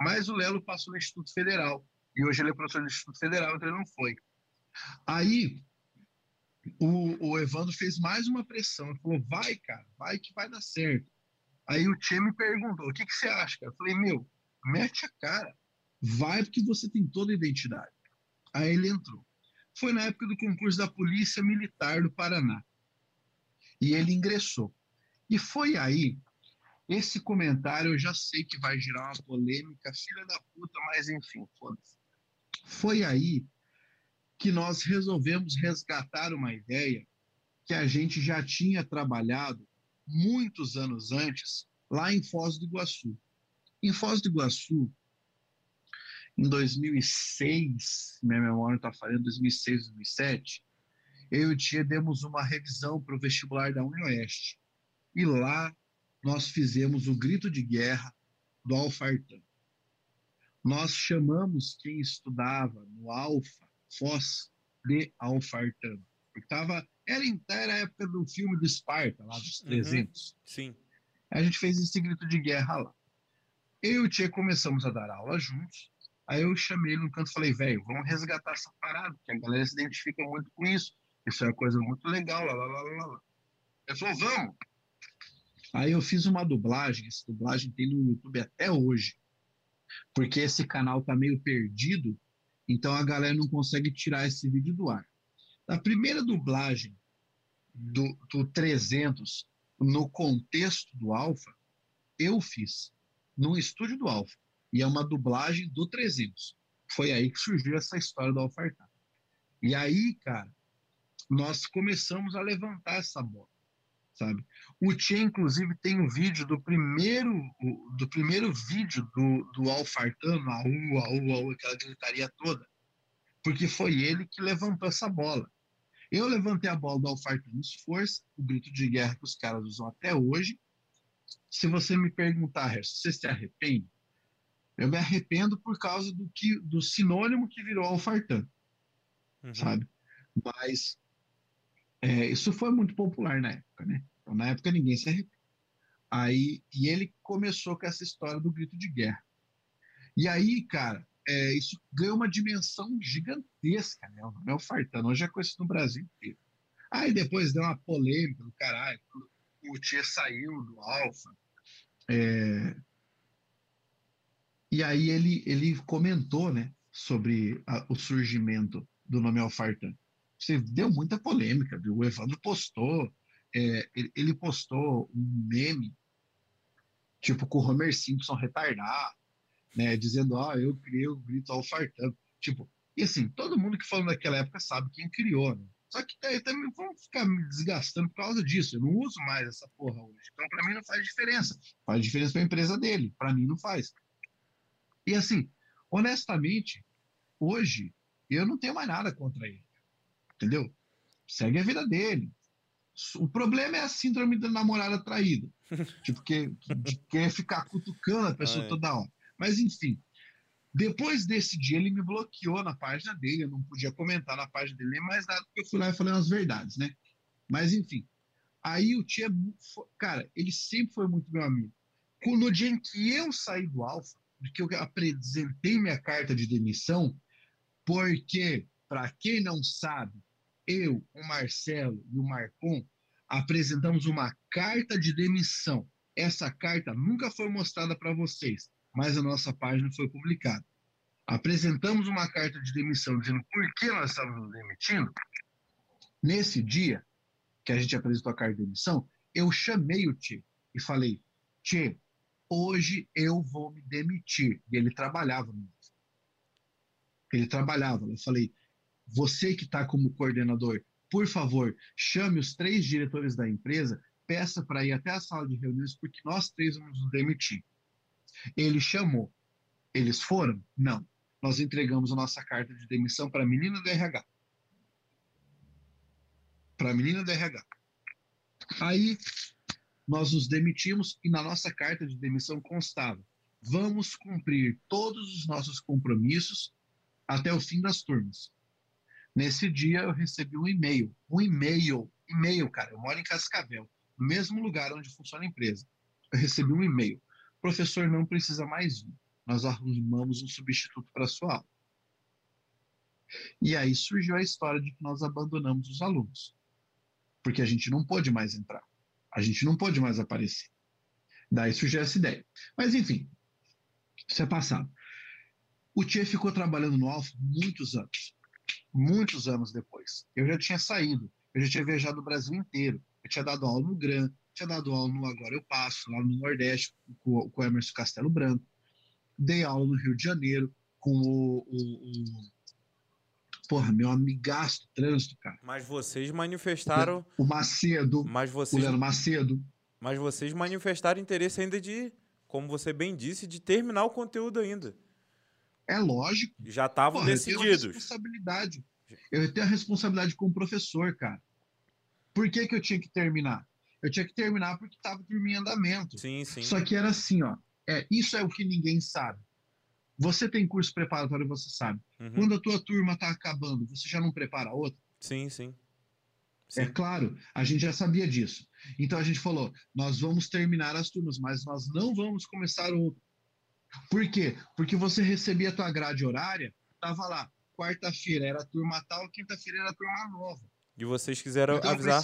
[SPEAKER 2] Mas o Lelo passou no Instituto Federal. E hoje ele é professor do Instituto Federal, então ele não foi. Aí, o, o Evandro fez mais uma pressão. Ele falou: vai, cara, vai que vai dar certo. Aí o Tchê me perguntou: o que, que você acha, cara? Eu falei: meu, mete a cara. Vai porque você tem toda a identidade. Aí ele entrou. Foi na época do concurso da Polícia Militar do Paraná. E ele ingressou. E foi aí, esse comentário eu já sei que vai gerar uma polêmica, filha da puta, mas enfim, foda-se. Foi aí que nós resolvemos resgatar uma ideia que a gente já tinha trabalhado muitos anos antes, lá em Foz do Iguaçu. Em Foz do Iguaçu, em 2006, minha memória está falando, 2006, 2007, eu e o Tia demos uma revisão para o vestibular da UniOeste. E lá nós fizemos o grito de guerra do Alfartão. Nós chamamos quem estudava no Alfa Foz de Alfartano. Porque tava, era, era a época do filme do Esparta, lá dos 300. Uhum,
[SPEAKER 1] sim.
[SPEAKER 2] A gente fez esse grito de guerra lá. Eu e o Tchê começamos a dar aula juntos. Aí eu chamei ele no canto e falei, velho, vamos resgatar essa parada, porque a galera se identifica muito com isso. Isso é uma coisa muito legal, lá, lá, lá, lá, lá. Ele falou, vamos. Aí eu fiz uma dublagem, essa dublagem tem no YouTube até hoje, porque esse canal tá meio perdido, então a galera não consegue tirar esse vídeo do ar. A primeira dublagem do, do 300 no contexto do Alpha, eu fiz no estúdio do Alpha. E é uma dublagem do 300. Foi aí que surgiu essa história do Alfartar. E aí, cara, nós começamos a levantar essa bola, sabe? O Tchê, inclusive, tem um vídeo do primeiro do primeiro vídeo do, do Alfartano, a U, a U, a U, aquela gritaria toda, porque foi ele que levantou essa bola. Eu levantei a bola do Alfartano Força, o grito de guerra que os caras usam até hoje. Se você me perguntar, você se arrepende? Eu me arrependo por causa do, que, do sinônimo que virou Alfartano, uhum. sabe? Mas é, isso foi muito popular na época, né? Na época ninguém se arrepende. Aí, e ele começou com essa história do grito de guerra. E aí, cara, é, isso ganhou uma dimensão gigantesca, né? O Mel Fartano hoje é conhecido no Brasil inteiro. Aí depois deu uma polêmica do caralho, o Tia saiu do Alfa. É... E aí ele, ele comentou, né, sobre a, o surgimento do nome Alfartan. Você deu muita polêmica, viu? O Evandro postou, é, ele, postou um meme, tipo, com o Homer Simpson retardado, né, dizendo, ah, eu criei o grito Alfartan. Tipo, e assim, todo mundo que falou naquela época sabe quem criou, né? Só que daí também vamos ficar me desgastando por causa disso. Eu não uso mais essa porra hoje. Então, para mim, não faz diferença. Faz diferença para a empresa dele. Para mim, não faz. E assim, honestamente, hoje, eu não tenho mais nada contra ele. Entendeu? Segue a vida dele. O problema é a síndrome da namorada traída. [LAUGHS] tipo, que, de querer ficar cutucando a pessoa ah, é. toda hora. Mas, enfim, depois desse dia, ele me bloqueou na página dele, eu não podia comentar na página dele nem mais nada, porque eu fui lá e falei umas verdades, né? Mas, enfim. Aí o Tia, cara, ele sempre foi muito meu amigo. No dia em que eu saí do Alfa, que eu apresentei minha carta de demissão, porque, para quem não sabe, eu, o Marcelo e o Marcon apresentamos uma carta de demissão. Essa carta nunca foi mostrada para vocês mas a nossa página foi publicada. Apresentamos uma carta de demissão dizendo por que nós estávamos nos demitindo. Nesse dia que a gente apresentou a carta de demissão, eu chamei o Tchê e falei: Tchê, hoje eu vou me demitir. E ele trabalhava no Ele trabalhava. Eu falei: você que está como coordenador, por favor, chame os três diretores da empresa, peça para ir até a sala de reuniões, porque nós três vamos nos demitir. Ele chamou. Eles foram? Não. Nós entregamos a nossa carta de demissão para a menina do RH. Para a menina do RH. Aí nós nos demitimos e na nossa carta de demissão constava: vamos cumprir todos os nossos compromissos até o fim das turmas. Nesse dia eu recebi um e-mail, um e-mail, e-mail, cara. Eu moro em Cascavel, no mesmo lugar onde funciona a empresa. Eu recebi um e-mail. Professor não precisa mais vir. Nós arrumamos um substituto para sua aula. E aí surgiu a história de que nós abandonamos os alunos, porque a gente não pôde mais entrar, a gente não pôde mais aparecer. Daí surgiu essa ideia. Mas enfim, isso é passado. O Tia ficou trabalhando no Alfa muitos anos muitos anos depois. Eu já tinha saído, eu já tinha viajado o Brasil inteiro, eu tinha dado aula no Gran, tinha dado aula no Agora Eu Passo, lá no Nordeste, com, com o Emerson Castelo Branco, dei aula no Rio de Janeiro com o, o, o porra, meu amigaço trânsito, cara.
[SPEAKER 1] Mas vocês manifestaram.
[SPEAKER 2] O Macedo.
[SPEAKER 1] Mas vocês...
[SPEAKER 2] O Leandro Macedo.
[SPEAKER 1] Mas vocês manifestaram interesse ainda de, como você bem disse, de terminar o conteúdo ainda.
[SPEAKER 2] É lógico.
[SPEAKER 1] Já estavam decididos. Eu tenho
[SPEAKER 2] a responsabilidade. Eu tenho a responsabilidade como professor, cara. Por que, que eu tinha que terminar? Eu tinha que terminar porque estava em andamento.
[SPEAKER 1] Sim, sim.
[SPEAKER 2] Só que era assim, ó. É, isso é o que ninguém sabe. Você tem curso preparatório, você sabe. Uhum. Quando a tua turma está acabando, você já não prepara outra?
[SPEAKER 1] Sim, sim,
[SPEAKER 2] sim. É claro, a gente já sabia disso. Então a gente falou: nós vamos terminar as turmas, mas nós não vamos começar outra. Por quê? Porque você recebia a tua grade horária, tava lá, quarta-feira era turma tal, quinta-feira era turma nova.
[SPEAKER 1] E vocês quiseram então, avisar,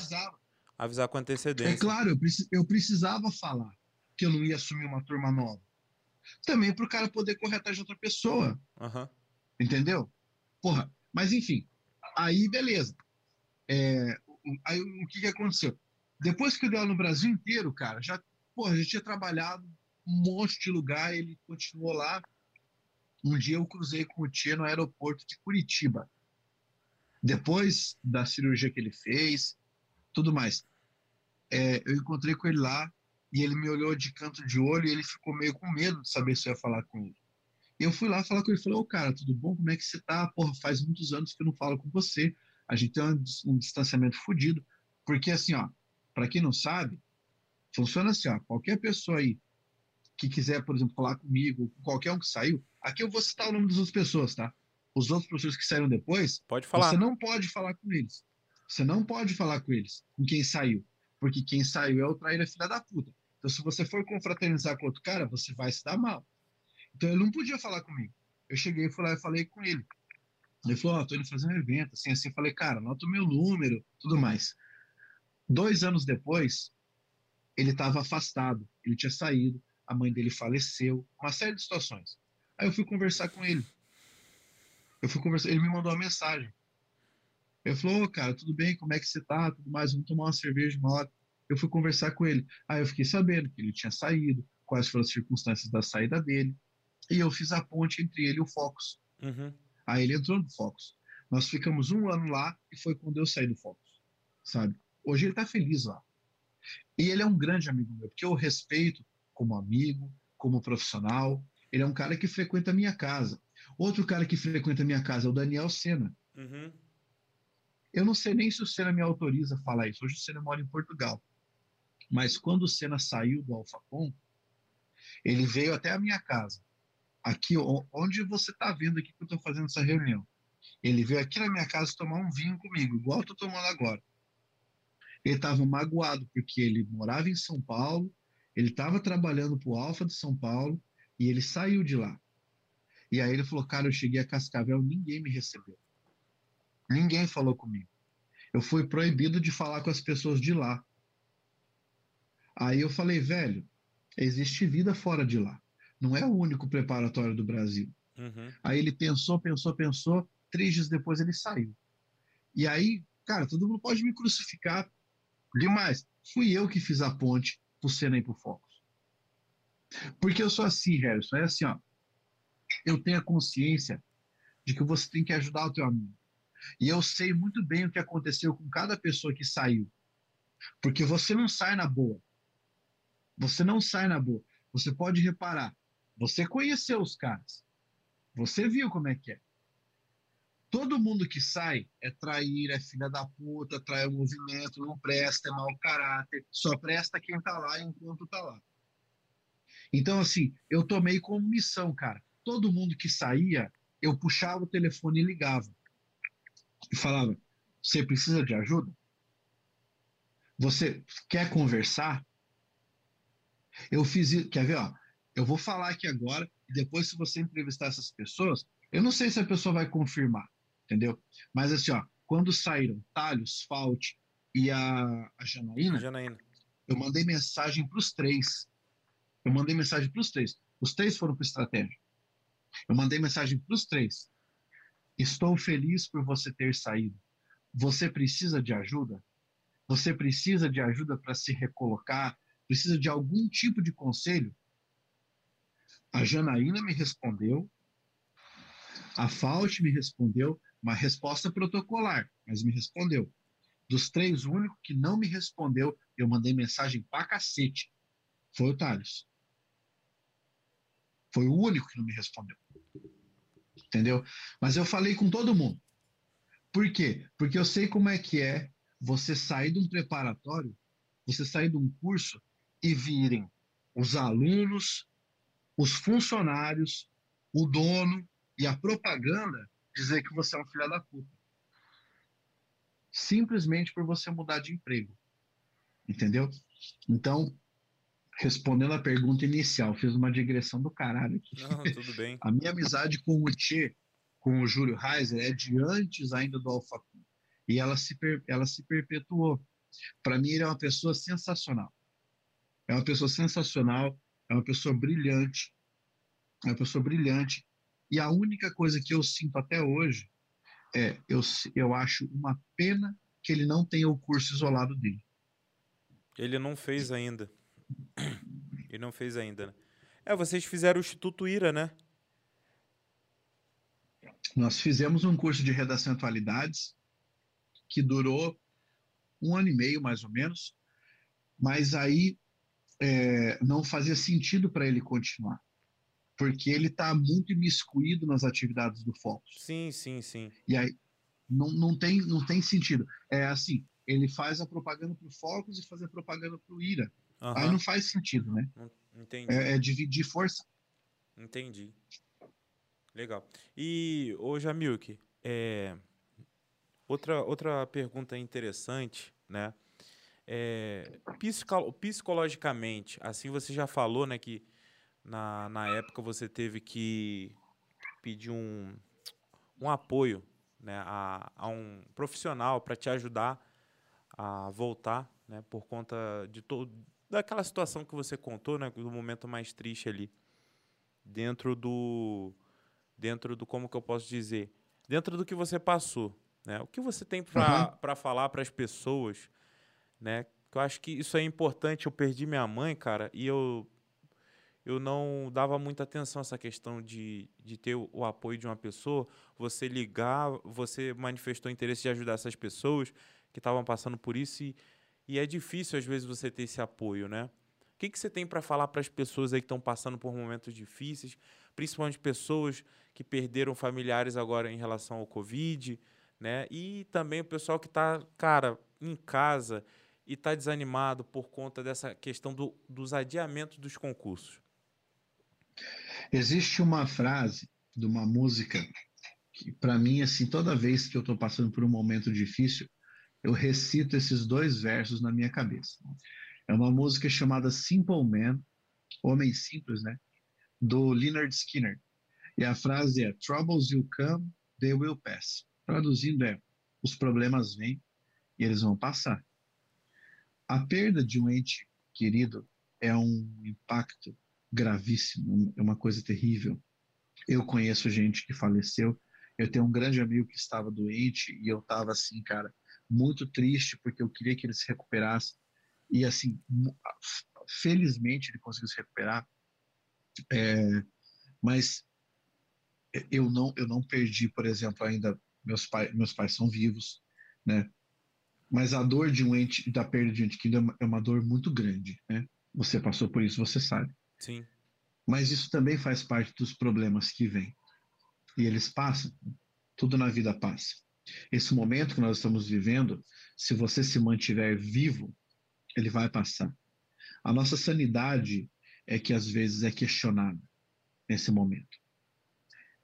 [SPEAKER 1] avisar com antecedência.
[SPEAKER 2] É claro, eu, precis, eu precisava falar que eu não ia assumir uma turma nova. Também para o cara poder correr atrás de outra pessoa.
[SPEAKER 1] Uhum.
[SPEAKER 2] Entendeu? Porra, mas enfim, aí beleza. É, aí o que, que aconteceu? Depois que eu dei aula no Brasil inteiro, cara, já, porra, já tinha trabalhado um monte de lugar, ele continuou lá. Um dia eu cruzei com o Tia no aeroporto de Curitiba. Depois da cirurgia que ele fez, tudo mais. É, eu encontrei com ele lá e ele me olhou de canto de olho e ele ficou meio com medo de saber se eu ia falar com ele. Eu fui lá falar com ele, falei, ô cara, tudo bom? Como é que você tá? Porra, faz muitos anos que eu não falo com você. A gente tem um, um distanciamento fodido. Porque assim, ó, para quem não sabe, funciona assim, ó, qualquer pessoa aí que quiser, por exemplo, falar comigo, com qualquer um que saiu, aqui eu vou citar o nome das outras pessoas, tá? Os outros professores que saíram depois,
[SPEAKER 1] pode falar.
[SPEAKER 2] Você não pode falar com eles. Você não pode falar com eles, com quem saiu, porque quem saiu é o traíra filha da puta. Então, se você for confraternizar com outro cara, você vai se dar mal. Então, ele não podia falar comigo. Eu cheguei, fui lá e falei com ele. Ele falou: Ó, oh, tô indo fazer um evento, assim, assim. falei, cara, anota o meu número, tudo mais. Dois anos depois, ele estava afastado, ele tinha saído a mãe dele faleceu, uma série de situações. Aí eu fui conversar com ele. Eu fui conversar, ele me mandou uma mensagem. Ele falou, oh, cara, tudo bem, como é que você tá? Tudo mais, vamos tomar uma cerveja uma hora. Eu fui conversar com ele. Aí eu fiquei sabendo que ele tinha saído, quais foram as circunstâncias da saída dele. E eu fiz a ponte entre ele e o Focus.
[SPEAKER 1] Uhum.
[SPEAKER 2] Aí ele entrou no Focus. Nós ficamos um ano lá e foi quando eu saí do Focus, sabe? Hoje ele tá feliz lá. E ele é um grande amigo meu, porque eu respeito como amigo, como profissional. Ele é um cara que frequenta a minha casa. Outro cara que frequenta a minha casa é o Daniel Sena.
[SPEAKER 1] Uhum.
[SPEAKER 2] Eu não sei nem se o Senna me autoriza a falar isso. Hoje o Senna mora em Portugal. Mas quando o Senna saiu do Alfacom, ele veio até a minha casa. Aqui, onde você está vendo aqui que eu estou fazendo essa reunião. Ele veio aqui na minha casa tomar um vinho comigo, igual eu estou tomando agora. Ele estava magoado porque ele morava em São Paulo, ele estava trabalhando para o Alfa de São Paulo e ele saiu de lá. E aí ele falou: Cara, eu cheguei a Cascavel, ninguém me recebeu. Ninguém falou comigo. Eu fui proibido de falar com as pessoas de lá. Aí eu falei: Velho, existe vida fora de lá. Não é o único preparatório do Brasil.
[SPEAKER 1] Uhum.
[SPEAKER 2] Aí ele pensou, pensou, pensou. Três dias depois ele saiu. E aí, cara, todo mundo pode me crucificar demais. Fui eu que fiz a ponte Senna e pro Focus. Porque eu sou assim, Harrison, é assim, ó. Eu tenho a consciência de que você tem que ajudar o teu amigo. E eu sei muito bem o que aconteceu com cada pessoa que saiu. Porque você não sai na boa. Você não sai na boa. Você pode reparar. Você conheceu os caras. Você viu como é que é. Todo mundo que sai é trair, é filha da puta, trai o movimento, não presta, é mau caráter, só presta quem tá lá enquanto tá lá. Então, assim, eu tomei como missão, cara. Todo mundo que saía, eu puxava o telefone e ligava. E falava: Você precisa de ajuda? Você quer conversar? Eu fiz isso. Quer ver? Ó, eu vou falar aqui agora, e depois, se você entrevistar essas pessoas, eu não sei se a pessoa vai confirmar, entendeu? Mas assim, ó, quando saíram Talhos, Fault e a, a Janaína,
[SPEAKER 1] Janaína,
[SPEAKER 2] eu mandei mensagem para os três. Eu mandei mensagem para os três. Os três foram para estratégia. Eu mandei mensagem para os três. Estou feliz por você ter saído. Você precisa de ajuda? Você precisa de ajuda para se recolocar? Precisa de algum tipo de conselho? A Janaína me respondeu, a Faust me respondeu, uma resposta protocolar, mas me respondeu. Dos três, o único que não me respondeu, eu mandei mensagem pra cacete, foi o Thales. Foi o único que não me respondeu. Entendeu? Mas eu falei com todo mundo. Por quê? Porque eu sei como é que é você sair de um preparatório, você sair de um curso e virem os alunos, os funcionários, o dono e a propaganda dizer que você é um filho da puta. Simplesmente por você mudar de emprego. Entendeu? Então, respondendo a pergunta inicial, fiz uma digressão do caralho aqui.
[SPEAKER 1] Não, tudo bem.
[SPEAKER 2] a minha amizade com o Tchê, com o Júlio Reiser, é de antes ainda do Alfa E ela se, ela se perpetuou. Para mim, ele é uma pessoa sensacional. É uma pessoa sensacional, é uma pessoa brilhante, é uma pessoa brilhante. E a única coisa que eu sinto até hoje é, eu, eu acho uma pena que ele não tenha o curso isolado dele.
[SPEAKER 1] Ele não fez ainda. Ele não fez ainda, né? É, vocês fizeram o Instituto Ira, né?
[SPEAKER 2] Nós fizemos um curso de redação e atualidades que durou um ano e meio, mais ou menos, mas aí é, não fazia sentido para ele continuar, porque ele está muito imiscuído nas atividades do Focus.
[SPEAKER 1] Sim, sim, sim.
[SPEAKER 2] E aí não, não, tem, não tem sentido. É assim, ele faz a propaganda para o Focus e faz a propaganda para o Ira. Uhum. Aí não faz sentido, né?
[SPEAKER 1] Entendi.
[SPEAKER 2] É, é dividir força.
[SPEAKER 1] Entendi. Legal. E, ô Jamilk, é... outra, outra pergunta interessante, né? É, psicologicamente, assim você já falou, né, que na, na época você teve que pedir um, um apoio né, a, a um profissional para te ajudar a voltar, né, por conta de todo daquela situação que você contou, né, do momento mais triste ali, dentro do dentro do como que eu posso dizer, dentro do que você passou, né? O que você tem para uhum. falar para as pessoas, né? Eu acho que isso é importante. Eu perdi minha mãe, cara, e eu eu não dava muita atenção a essa questão de, de ter o, apoio de uma pessoa, você ligar, você manifestou interesse de ajudar essas pessoas que estavam passando por isso e, e é difícil às vezes você ter esse apoio, né? O que, que você tem para falar para as pessoas aí que estão passando por momentos difíceis, principalmente pessoas que perderam familiares agora em relação ao Covid, né? E também o pessoal que está, cara, em casa e está desanimado por conta dessa questão do, dos adiamentos dos concursos.
[SPEAKER 2] Existe uma frase de uma música que, para mim, assim, toda vez que eu estou passando por um momento difícil, eu recito esses dois versos na minha cabeça. É uma música chamada Simple Man, Homem Simples, né? Do Leonard Skinner. E a frase é: Troubles will come, they will pass. Traduzindo é: os problemas vêm e eles vão passar. A perda de um ente querido é um impacto gravíssimo, é uma coisa terrível. Eu conheço gente que faleceu. Eu tenho um grande amigo que estava doente e eu estava assim, cara, muito triste porque eu queria que ele se recuperasse e assim, felizmente ele conseguiu se recuperar, é, mas eu não eu não perdi, por exemplo, ainda meus pais meus pais são vivos, né? Mas a dor de um ente da perda de um ente querido é, é uma dor muito grande, né? Você passou por isso, você sabe.
[SPEAKER 1] Sim.
[SPEAKER 2] Mas isso também faz parte dos problemas que vêm. E eles passam, tudo na vida passa. Esse momento que nós estamos vivendo, se você se mantiver vivo, ele vai passar. A nossa sanidade é que às vezes é questionada nesse momento.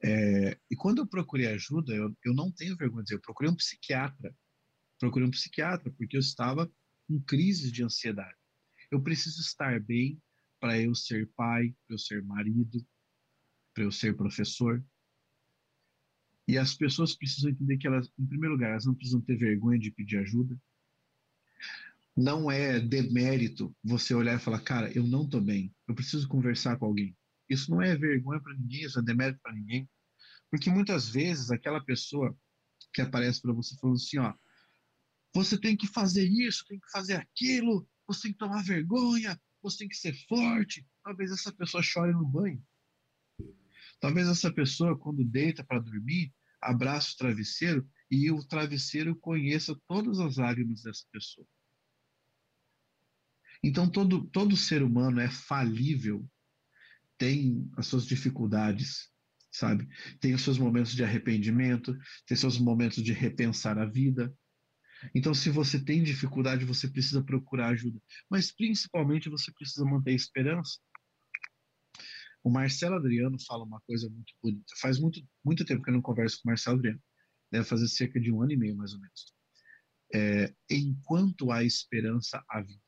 [SPEAKER 2] É, e quando eu procurei ajuda, eu, eu não tenho vergonha de dizer, eu procurei um psiquiatra. Procurei um psiquiatra porque eu estava com crise de ansiedade. Eu preciso estar bem para eu ser pai, para eu ser marido, para eu ser professor. E as pessoas precisam entender que elas, em primeiro lugar, elas não precisam ter vergonha de pedir ajuda. Não é demérito você olhar e falar, cara, eu não estou bem, eu preciso conversar com alguém. Isso não é vergonha para ninguém, isso é demérito para ninguém. Porque muitas vezes aquela pessoa que aparece para você falando assim, ó, você tem que fazer isso, tem que fazer aquilo, você tem que tomar vergonha, você tem que ser forte. Talvez essa pessoa chore no banho. Talvez essa pessoa, quando deita para dormir, abraça o travesseiro e o travesseiro conheça todas as lágrimas dessa pessoa. Então, todo, todo ser humano é falível, tem as suas dificuldades, sabe? Tem os seus momentos de arrependimento, tem seus momentos de repensar a vida. Então, se você tem dificuldade, você precisa procurar ajuda. Mas, principalmente, você precisa manter a esperança. O Marcelo Adriano fala uma coisa muito bonita. Faz muito, muito tempo que eu não converso com o Marcelo Adriano. Deve fazer cerca de um ano e meio, mais ou menos. É, enquanto há esperança, há vida.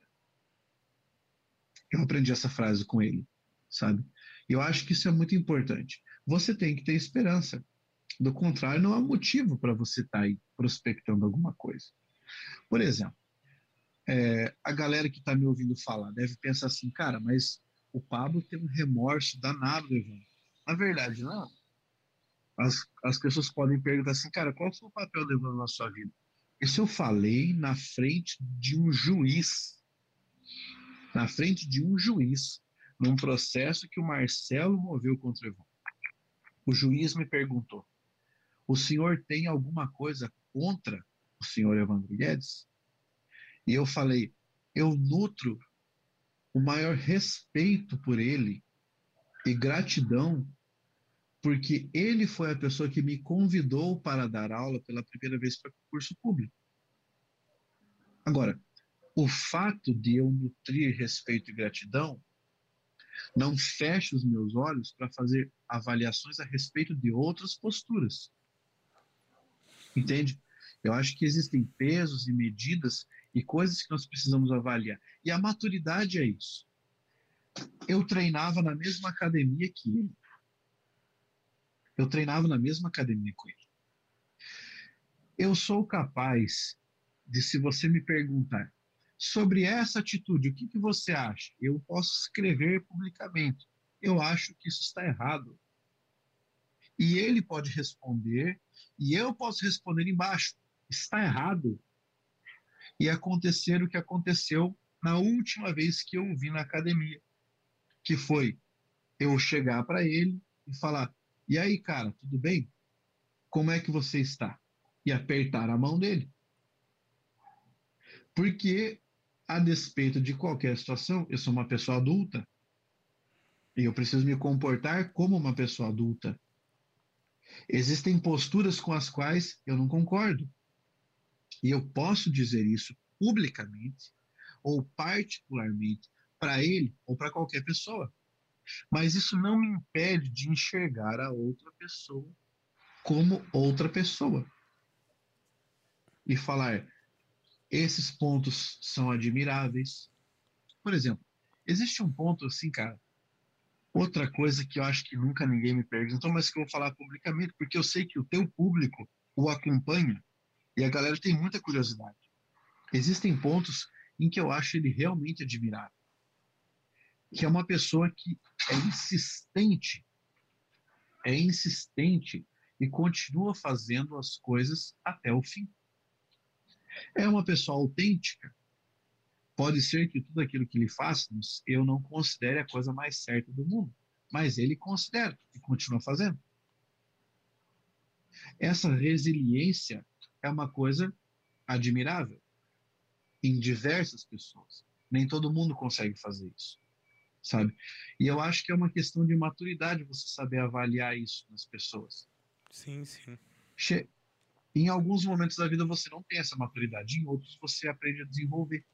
[SPEAKER 2] Eu aprendi essa frase com ele, sabe? Eu acho que isso é muito importante. Você tem que ter esperança. Do contrário, não há motivo para você estar tá aí prospectando alguma coisa. Por exemplo, é, a galera que está me ouvindo falar deve pensar assim, cara, mas o Pablo tem um remorso danado, Evandro. Na verdade, não. As, as pessoas podem perguntar assim, cara, qual foi o papel do Evandro na sua vida? Isso eu falei na frente de um juiz. Na frente de um juiz, num processo que o Marcelo moveu contra o Evandro. O juiz me perguntou: o senhor tem alguma coisa contra o senhor Evandro Guedes? E eu falei: eu nutro o maior respeito por ele e gratidão, porque ele foi a pessoa que me convidou para dar aula pela primeira vez para curso público. Agora, o fato de eu nutrir respeito e gratidão não fecha os meus olhos para fazer avaliações a respeito de outras posturas. Entende? Eu acho que existem pesos e medidas e coisas que nós precisamos avaliar. E a maturidade é isso. Eu treinava na mesma academia que ele. Eu treinava na mesma academia com ele. Eu sou capaz de, se você me perguntar sobre essa atitude, o que, que você acha? Eu posso escrever publicamente. Eu acho que isso está errado. E ele pode responder, e eu posso responder embaixo. Está errado e acontecer o que aconteceu na última vez que eu vi na academia, que foi eu chegar para ele e falar: "E aí, cara, tudo bem? Como é que você está?" e apertar a mão dele. Porque a despeito de qualquer situação, eu sou uma pessoa adulta e eu preciso me comportar como uma pessoa adulta. Existem posturas com as quais eu não concordo. E eu posso dizer isso publicamente ou particularmente para ele ou para qualquer pessoa. Mas isso não me impede de enxergar a outra pessoa como outra pessoa. E falar: esses pontos são admiráveis. Por exemplo, existe um ponto assim, cara. Outra coisa que eu acho que nunca ninguém me perguntou, mas que eu vou falar publicamente, porque eu sei que o teu público o acompanha e a galera tem muita curiosidade. Existem pontos em que eu acho ele realmente admirável. Que é uma pessoa que é insistente, é insistente e continua fazendo as coisas até o fim. É uma pessoa autêntica. Pode ser que tudo aquilo que ele faz eu não considere a coisa mais certa do mundo, mas ele considera e continua fazendo. Essa resiliência é uma coisa admirável em diversas pessoas. Nem todo mundo consegue fazer isso, sabe? E eu acho que é uma questão de maturidade você saber avaliar isso nas pessoas.
[SPEAKER 1] Sim, sim.
[SPEAKER 2] Che em alguns momentos da vida você não tem essa maturidade, em outros você aprende a desenvolver,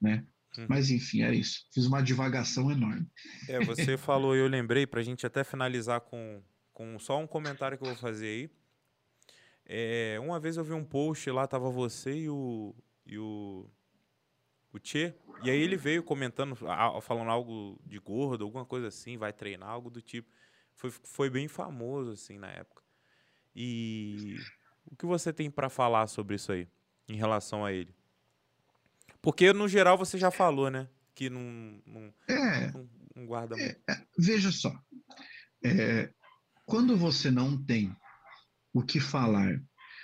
[SPEAKER 2] né? Uhum. Mas enfim, é isso. Fiz uma divagação enorme.
[SPEAKER 1] É, você falou, eu lembrei, para a gente até finalizar com, com só um comentário que eu vou fazer aí. É, uma vez eu vi um post lá, tava você e o, e o, o Tchê, e aí ele veio comentando, falando algo de gordo, alguma coisa assim, vai treinar, algo do tipo. Foi, foi bem famoso, assim, na época. E o que você tem para falar sobre isso aí, em relação a ele? Porque, no geral, você já falou, né? Que não, não,
[SPEAKER 2] é,
[SPEAKER 1] não, não guarda
[SPEAKER 2] é, é, veja só. É, quando você não tem o que falar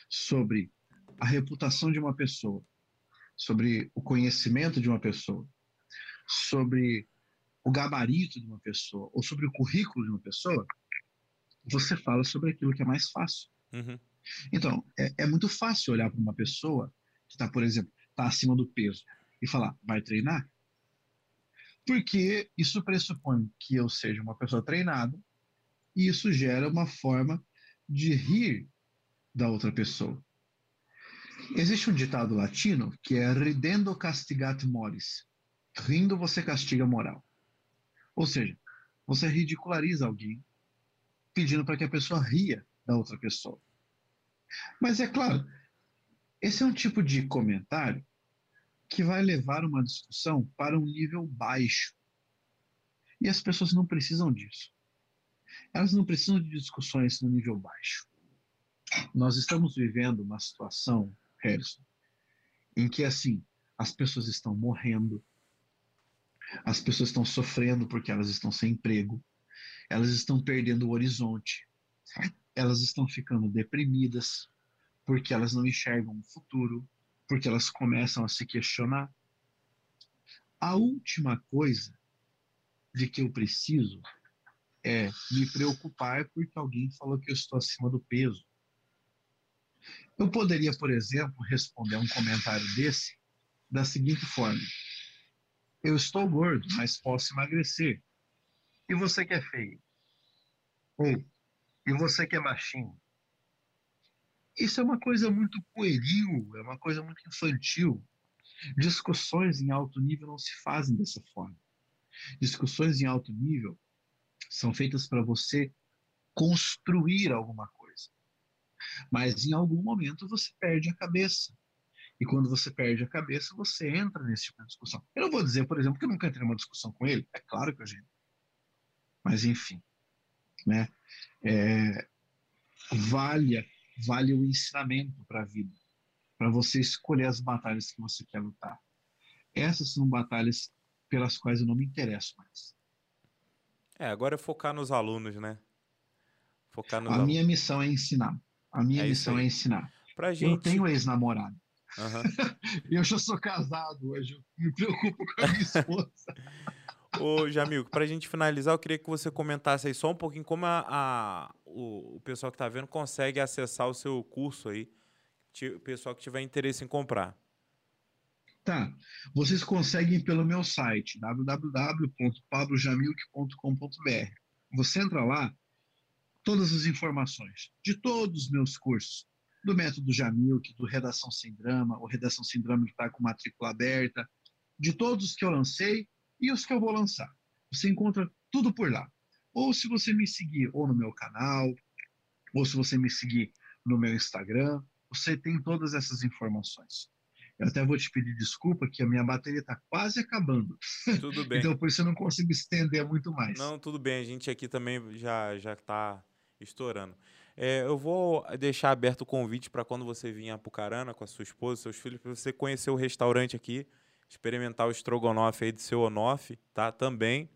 [SPEAKER 2] sobre a reputação de uma pessoa, sobre o conhecimento de uma pessoa, sobre o gabarito de uma pessoa ou sobre o currículo de uma pessoa, você fala sobre aquilo que é mais fácil.
[SPEAKER 1] Uhum.
[SPEAKER 2] Então, é, é, muito fácil olhar para uma pessoa que está, por exemplo, está acima do peso e falar, vai treinar? Porque isso pressupõe que eu seja uma pessoa treinada e isso gera uma forma de rir da outra pessoa. Existe um ditado latino que é ridendo castigat mores. Rindo você castiga moral. Ou seja, você ridiculariza alguém pedindo para que a pessoa ria da outra pessoa. Mas é claro, esse é um tipo de comentário que vai levar uma discussão para um nível baixo. E as pessoas não precisam disso. Elas não precisam de discussões no nível baixo. Nós estamos vivendo uma situação, Harrison, em que assim, as pessoas estão morrendo, as pessoas estão sofrendo porque elas estão sem emprego, elas estão perdendo o horizonte, elas estão ficando deprimidas porque elas não enxergam o futuro, porque elas começam a se questionar. A última coisa de que eu preciso é me preocupar porque alguém falou que eu estou acima do peso. Eu poderia, por exemplo, responder a um comentário desse da seguinte forma: Eu estou gordo, mas posso emagrecer. E você que é feio? Ou e você que é baixinho? Isso é uma coisa muito pueril, é uma coisa muito infantil. Discussões em alto nível não se fazem dessa forma. Discussões em alto nível são feitas para você construir alguma coisa. Mas em algum momento você perde a cabeça. E quando você perde a cabeça, você entra nesse tipo de discussão. Eu não vou dizer, por exemplo, que eu nunca entrei numa discussão com ele. É claro que eu já Mas, enfim. Né? É, vale, vale o ensinamento para a vida. Para você escolher as batalhas que você quer lutar. Essas são batalhas pelas quais eu não me interesso mais.
[SPEAKER 1] É, agora é focar nos alunos, né?
[SPEAKER 2] Focar nos a minha missão é ensinar. A minha é missão é ensinar.
[SPEAKER 1] Pra gente...
[SPEAKER 2] Eu tenho ex-namorado. Uhum. [LAUGHS] eu já sou casado hoje, eu me preocupo com a minha esposa. [LAUGHS]
[SPEAKER 1] Ô, Jamil, pra gente finalizar, eu queria que você comentasse aí só um pouquinho como a, a o, o, pessoal que tá vendo consegue acessar o seu curso aí, o pessoal que tiver interesse em comprar.
[SPEAKER 2] Vocês conseguem pelo meu site, www.pablojamilk.com.br. Você entra lá, todas as informações de todos os meus cursos, do método Jamilk, do Redação Sem Drama, o Redação Sem Drama que está com matrícula aberta, de todos os que eu lancei e os que eu vou lançar. Você encontra tudo por lá. Ou se você me seguir ou no meu canal, ou se você me seguir no meu Instagram, você tem todas essas informações. Eu até vou te pedir desculpa que a minha bateria está quase acabando.
[SPEAKER 1] Tudo [LAUGHS] bem.
[SPEAKER 2] então por isso eu não consigo estender muito mais.
[SPEAKER 1] Não, tudo bem. A gente aqui também já já está estourando. É, eu vou deixar aberto o convite para quando você vir a Pucarana com a sua esposa, seus filhos, para você conhecer o restaurante aqui, experimentar o estrogonofe aí do seu Onof, tá? Também.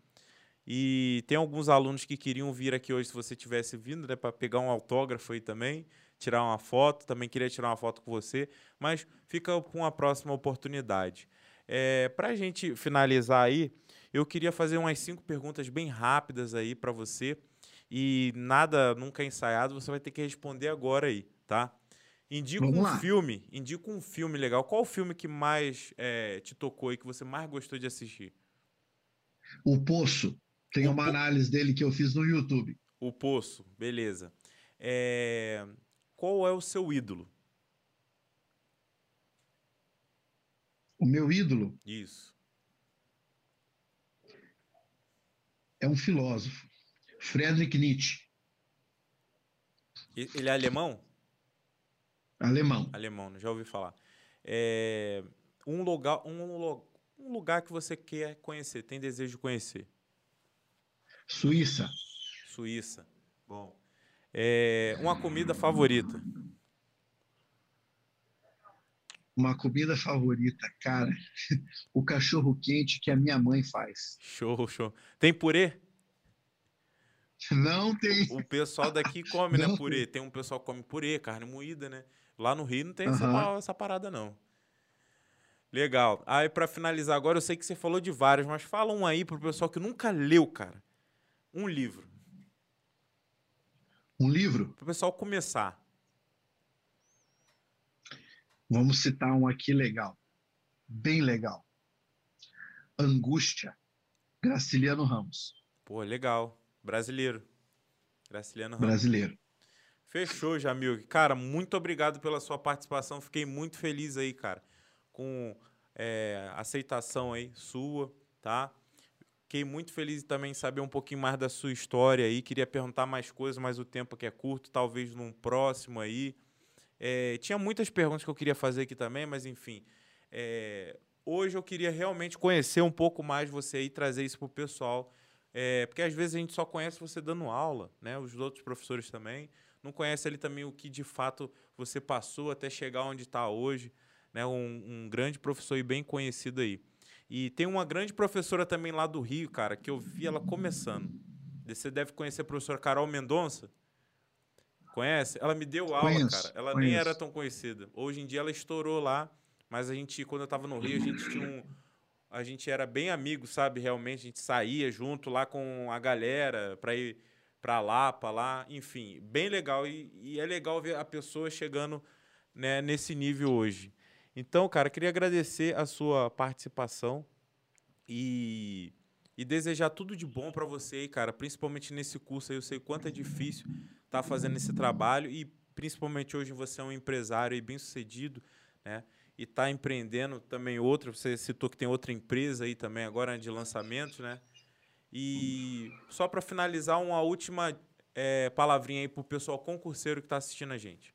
[SPEAKER 1] E tem alguns alunos que queriam vir aqui hoje, se você tivesse vindo, né, para pegar um autógrafo aí também tirar uma foto, também queria tirar uma foto com você, mas fica com a próxima oportunidade. É, para a gente finalizar aí, eu queria fazer umas cinco perguntas bem rápidas aí para você e nada nunca é ensaiado, você vai ter que responder agora aí, tá? Indica Vamos um lá. filme, indica um filme legal. Qual o filme que mais é, te tocou e que você mais gostou de assistir?
[SPEAKER 2] O Poço. Tem o uma po... análise dele que eu fiz no YouTube.
[SPEAKER 1] O Poço, beleza. É qual é o seu ídolo?
[SPEAKER 2] O meu ídolo?
[SPEAKER 1] Isso.
[SPEAKER 2] É um filósofo, Friedrich Nietzsche.
[SPEAKER 1] Ele é alemão?
[SPEAKER 2] Alemão.
[SPEAKER 1] Alemão, já ouvi falar. É um lugar, um, um lugar que você quer conhecer, tem desejo de conhecer?
[SPEAKER 2] Suíça.
[SPEAKER 1] Suíça. Bom. É, uma comida favorita?
[SPEAKER 2] Uma comida favorita, cara. [LAUGHS] O cachorro quente que a minha mãe faz.
[SPEAKER 1] Show, show. Tem purê?
[SPEAKER 2] Não tem.
[SPEAKER 1] O pessoal daqui come, né, purê. Tem um pessoal que come purê, carne moída, né? Lá no Rio não tem essa, essa parada, não. Legal. Aí, para finalizar agora, eu sei que você falou de vários, mas fala um aí pro pessoal que nunca leu, cara. Um livro.
[SPEAKER 2] Um livro?
[SPEAKER 1] Para o pessoal começar.
[SPEAKER 2] Vamos citar um aqui legal. Bem legal. Angústia. Graciliano Ramos.
[SPEAKER 1] Pô, legal. Brasileiro. Graciliano Ramos.
[SPEAKER 2] Brasileiro.
[SPEAKER 1] Fechou, Jamil. Cara, muito obrigado pela sua participação. Fiquei muito feliz aí, cara, com é, aceitação aí sua, tá? Fiquei muito feliz também em saber um pouquinho mais da sua história aí. Queria perguntar mais coisas, mas o tempo aqui é curto, talvez num próximo aí. É, tinha muitas perguntas que eu queria fazer aqui também, mas enfim. É, hoje eu queria realmente conhecer um pouco mais você e trazer isso para o pessoal. É, porque às vezes a gente só conhece você dando aula, né? Os outros professores também. Não conhece ali também o que de fato você passou até chegar onde está hoje. Né? Um, um grande professor e bem conhecido aí. E tem uma grande professora também lá do Rio, cara, que eu vi ela começando. Você deve conhecer a professora Carol Mendonça. Conhece? Ela me deu aula, conheço, cara. Ela conheço. nem era tão conhecida. Hoje em dia ela estourou lá, mas a gente, quando eu tava no Rio, a gente tinha um. A gente era bem amigo, sabe? Realmente, a gente saía junto lá com a galera para ir para Lapa lá, enfim, bem legal. E, e, é legal ver a pessoa chegando né, nesse nível hoje. Então, cara, queria agradecer a sua participação e, e desejar tudo de bom para você aí, cara, principalmente nesse curso aí. Eu sei quanto é difícil está fazendo esse trabalho e principalmente hoje você é um empresário e bem sucedido, né? E está empreendendo também outra. Você citou que tem outra empresa aí também agora de lançamento, né? E só para finalizar, uma última é, palavrinha aí para o pessoal concurseiro que está assistindo a gente.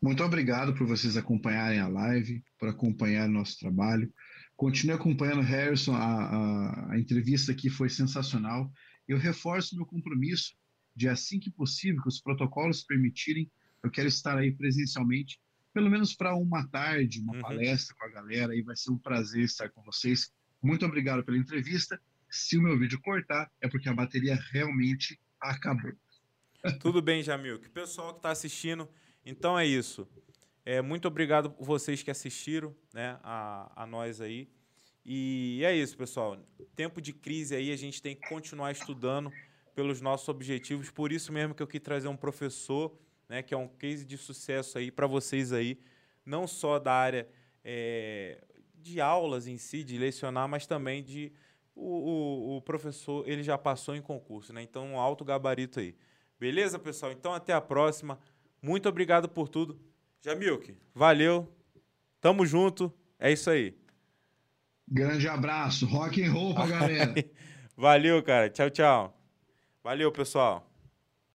[SPEAKER 2] Muito obrigado por vocês acompanharem a live, por acompanhar nosso trabalho. Continue acompanhando, Harrison. A, a, a entrevista aqui foi sensacional. Eu reforço meu compromisso de assim que possível, que os protocolos permitirem, eu quero estar aí presencialmente, pelo menos para uma tarde, uma uhum. palestra com a galera, e vai ser um prazer estar com vocês. Muito obrigado pela entrevista. Se o meu vídeo cortar, é porque a bateria realmente acabou.
[SPEAKER 1] Tudo bem, Jamil. Que pessoal que está assistindo, então é isso. É, muito obrigado vocês que assistiram né, a, a nós aí. E é isso, pessoal. Tempo de crise aí, a gente tem que continuar estudando pelos nossos objetivos. Por isso mesmo que eu quis trazer um professor, né, que é um case de sucesso aí para vocês aí, não só da área é, de aulas em si, de lecionar, mas também de o, o, o, professor ele já passou em concurso, né? Então um alto gabarito aí. Beleza, pessoal? Então até a próxima. Muito obrigado por tudo. Jamilk, valeu. Tamo junto. É isso aí.
[SPEAKER 2] Grande abraço. Rock and roll pra galera. [LAUGHS]
[SPEAKER 1] valeu, cara. Tchau, tchau. Valeu, pessoal.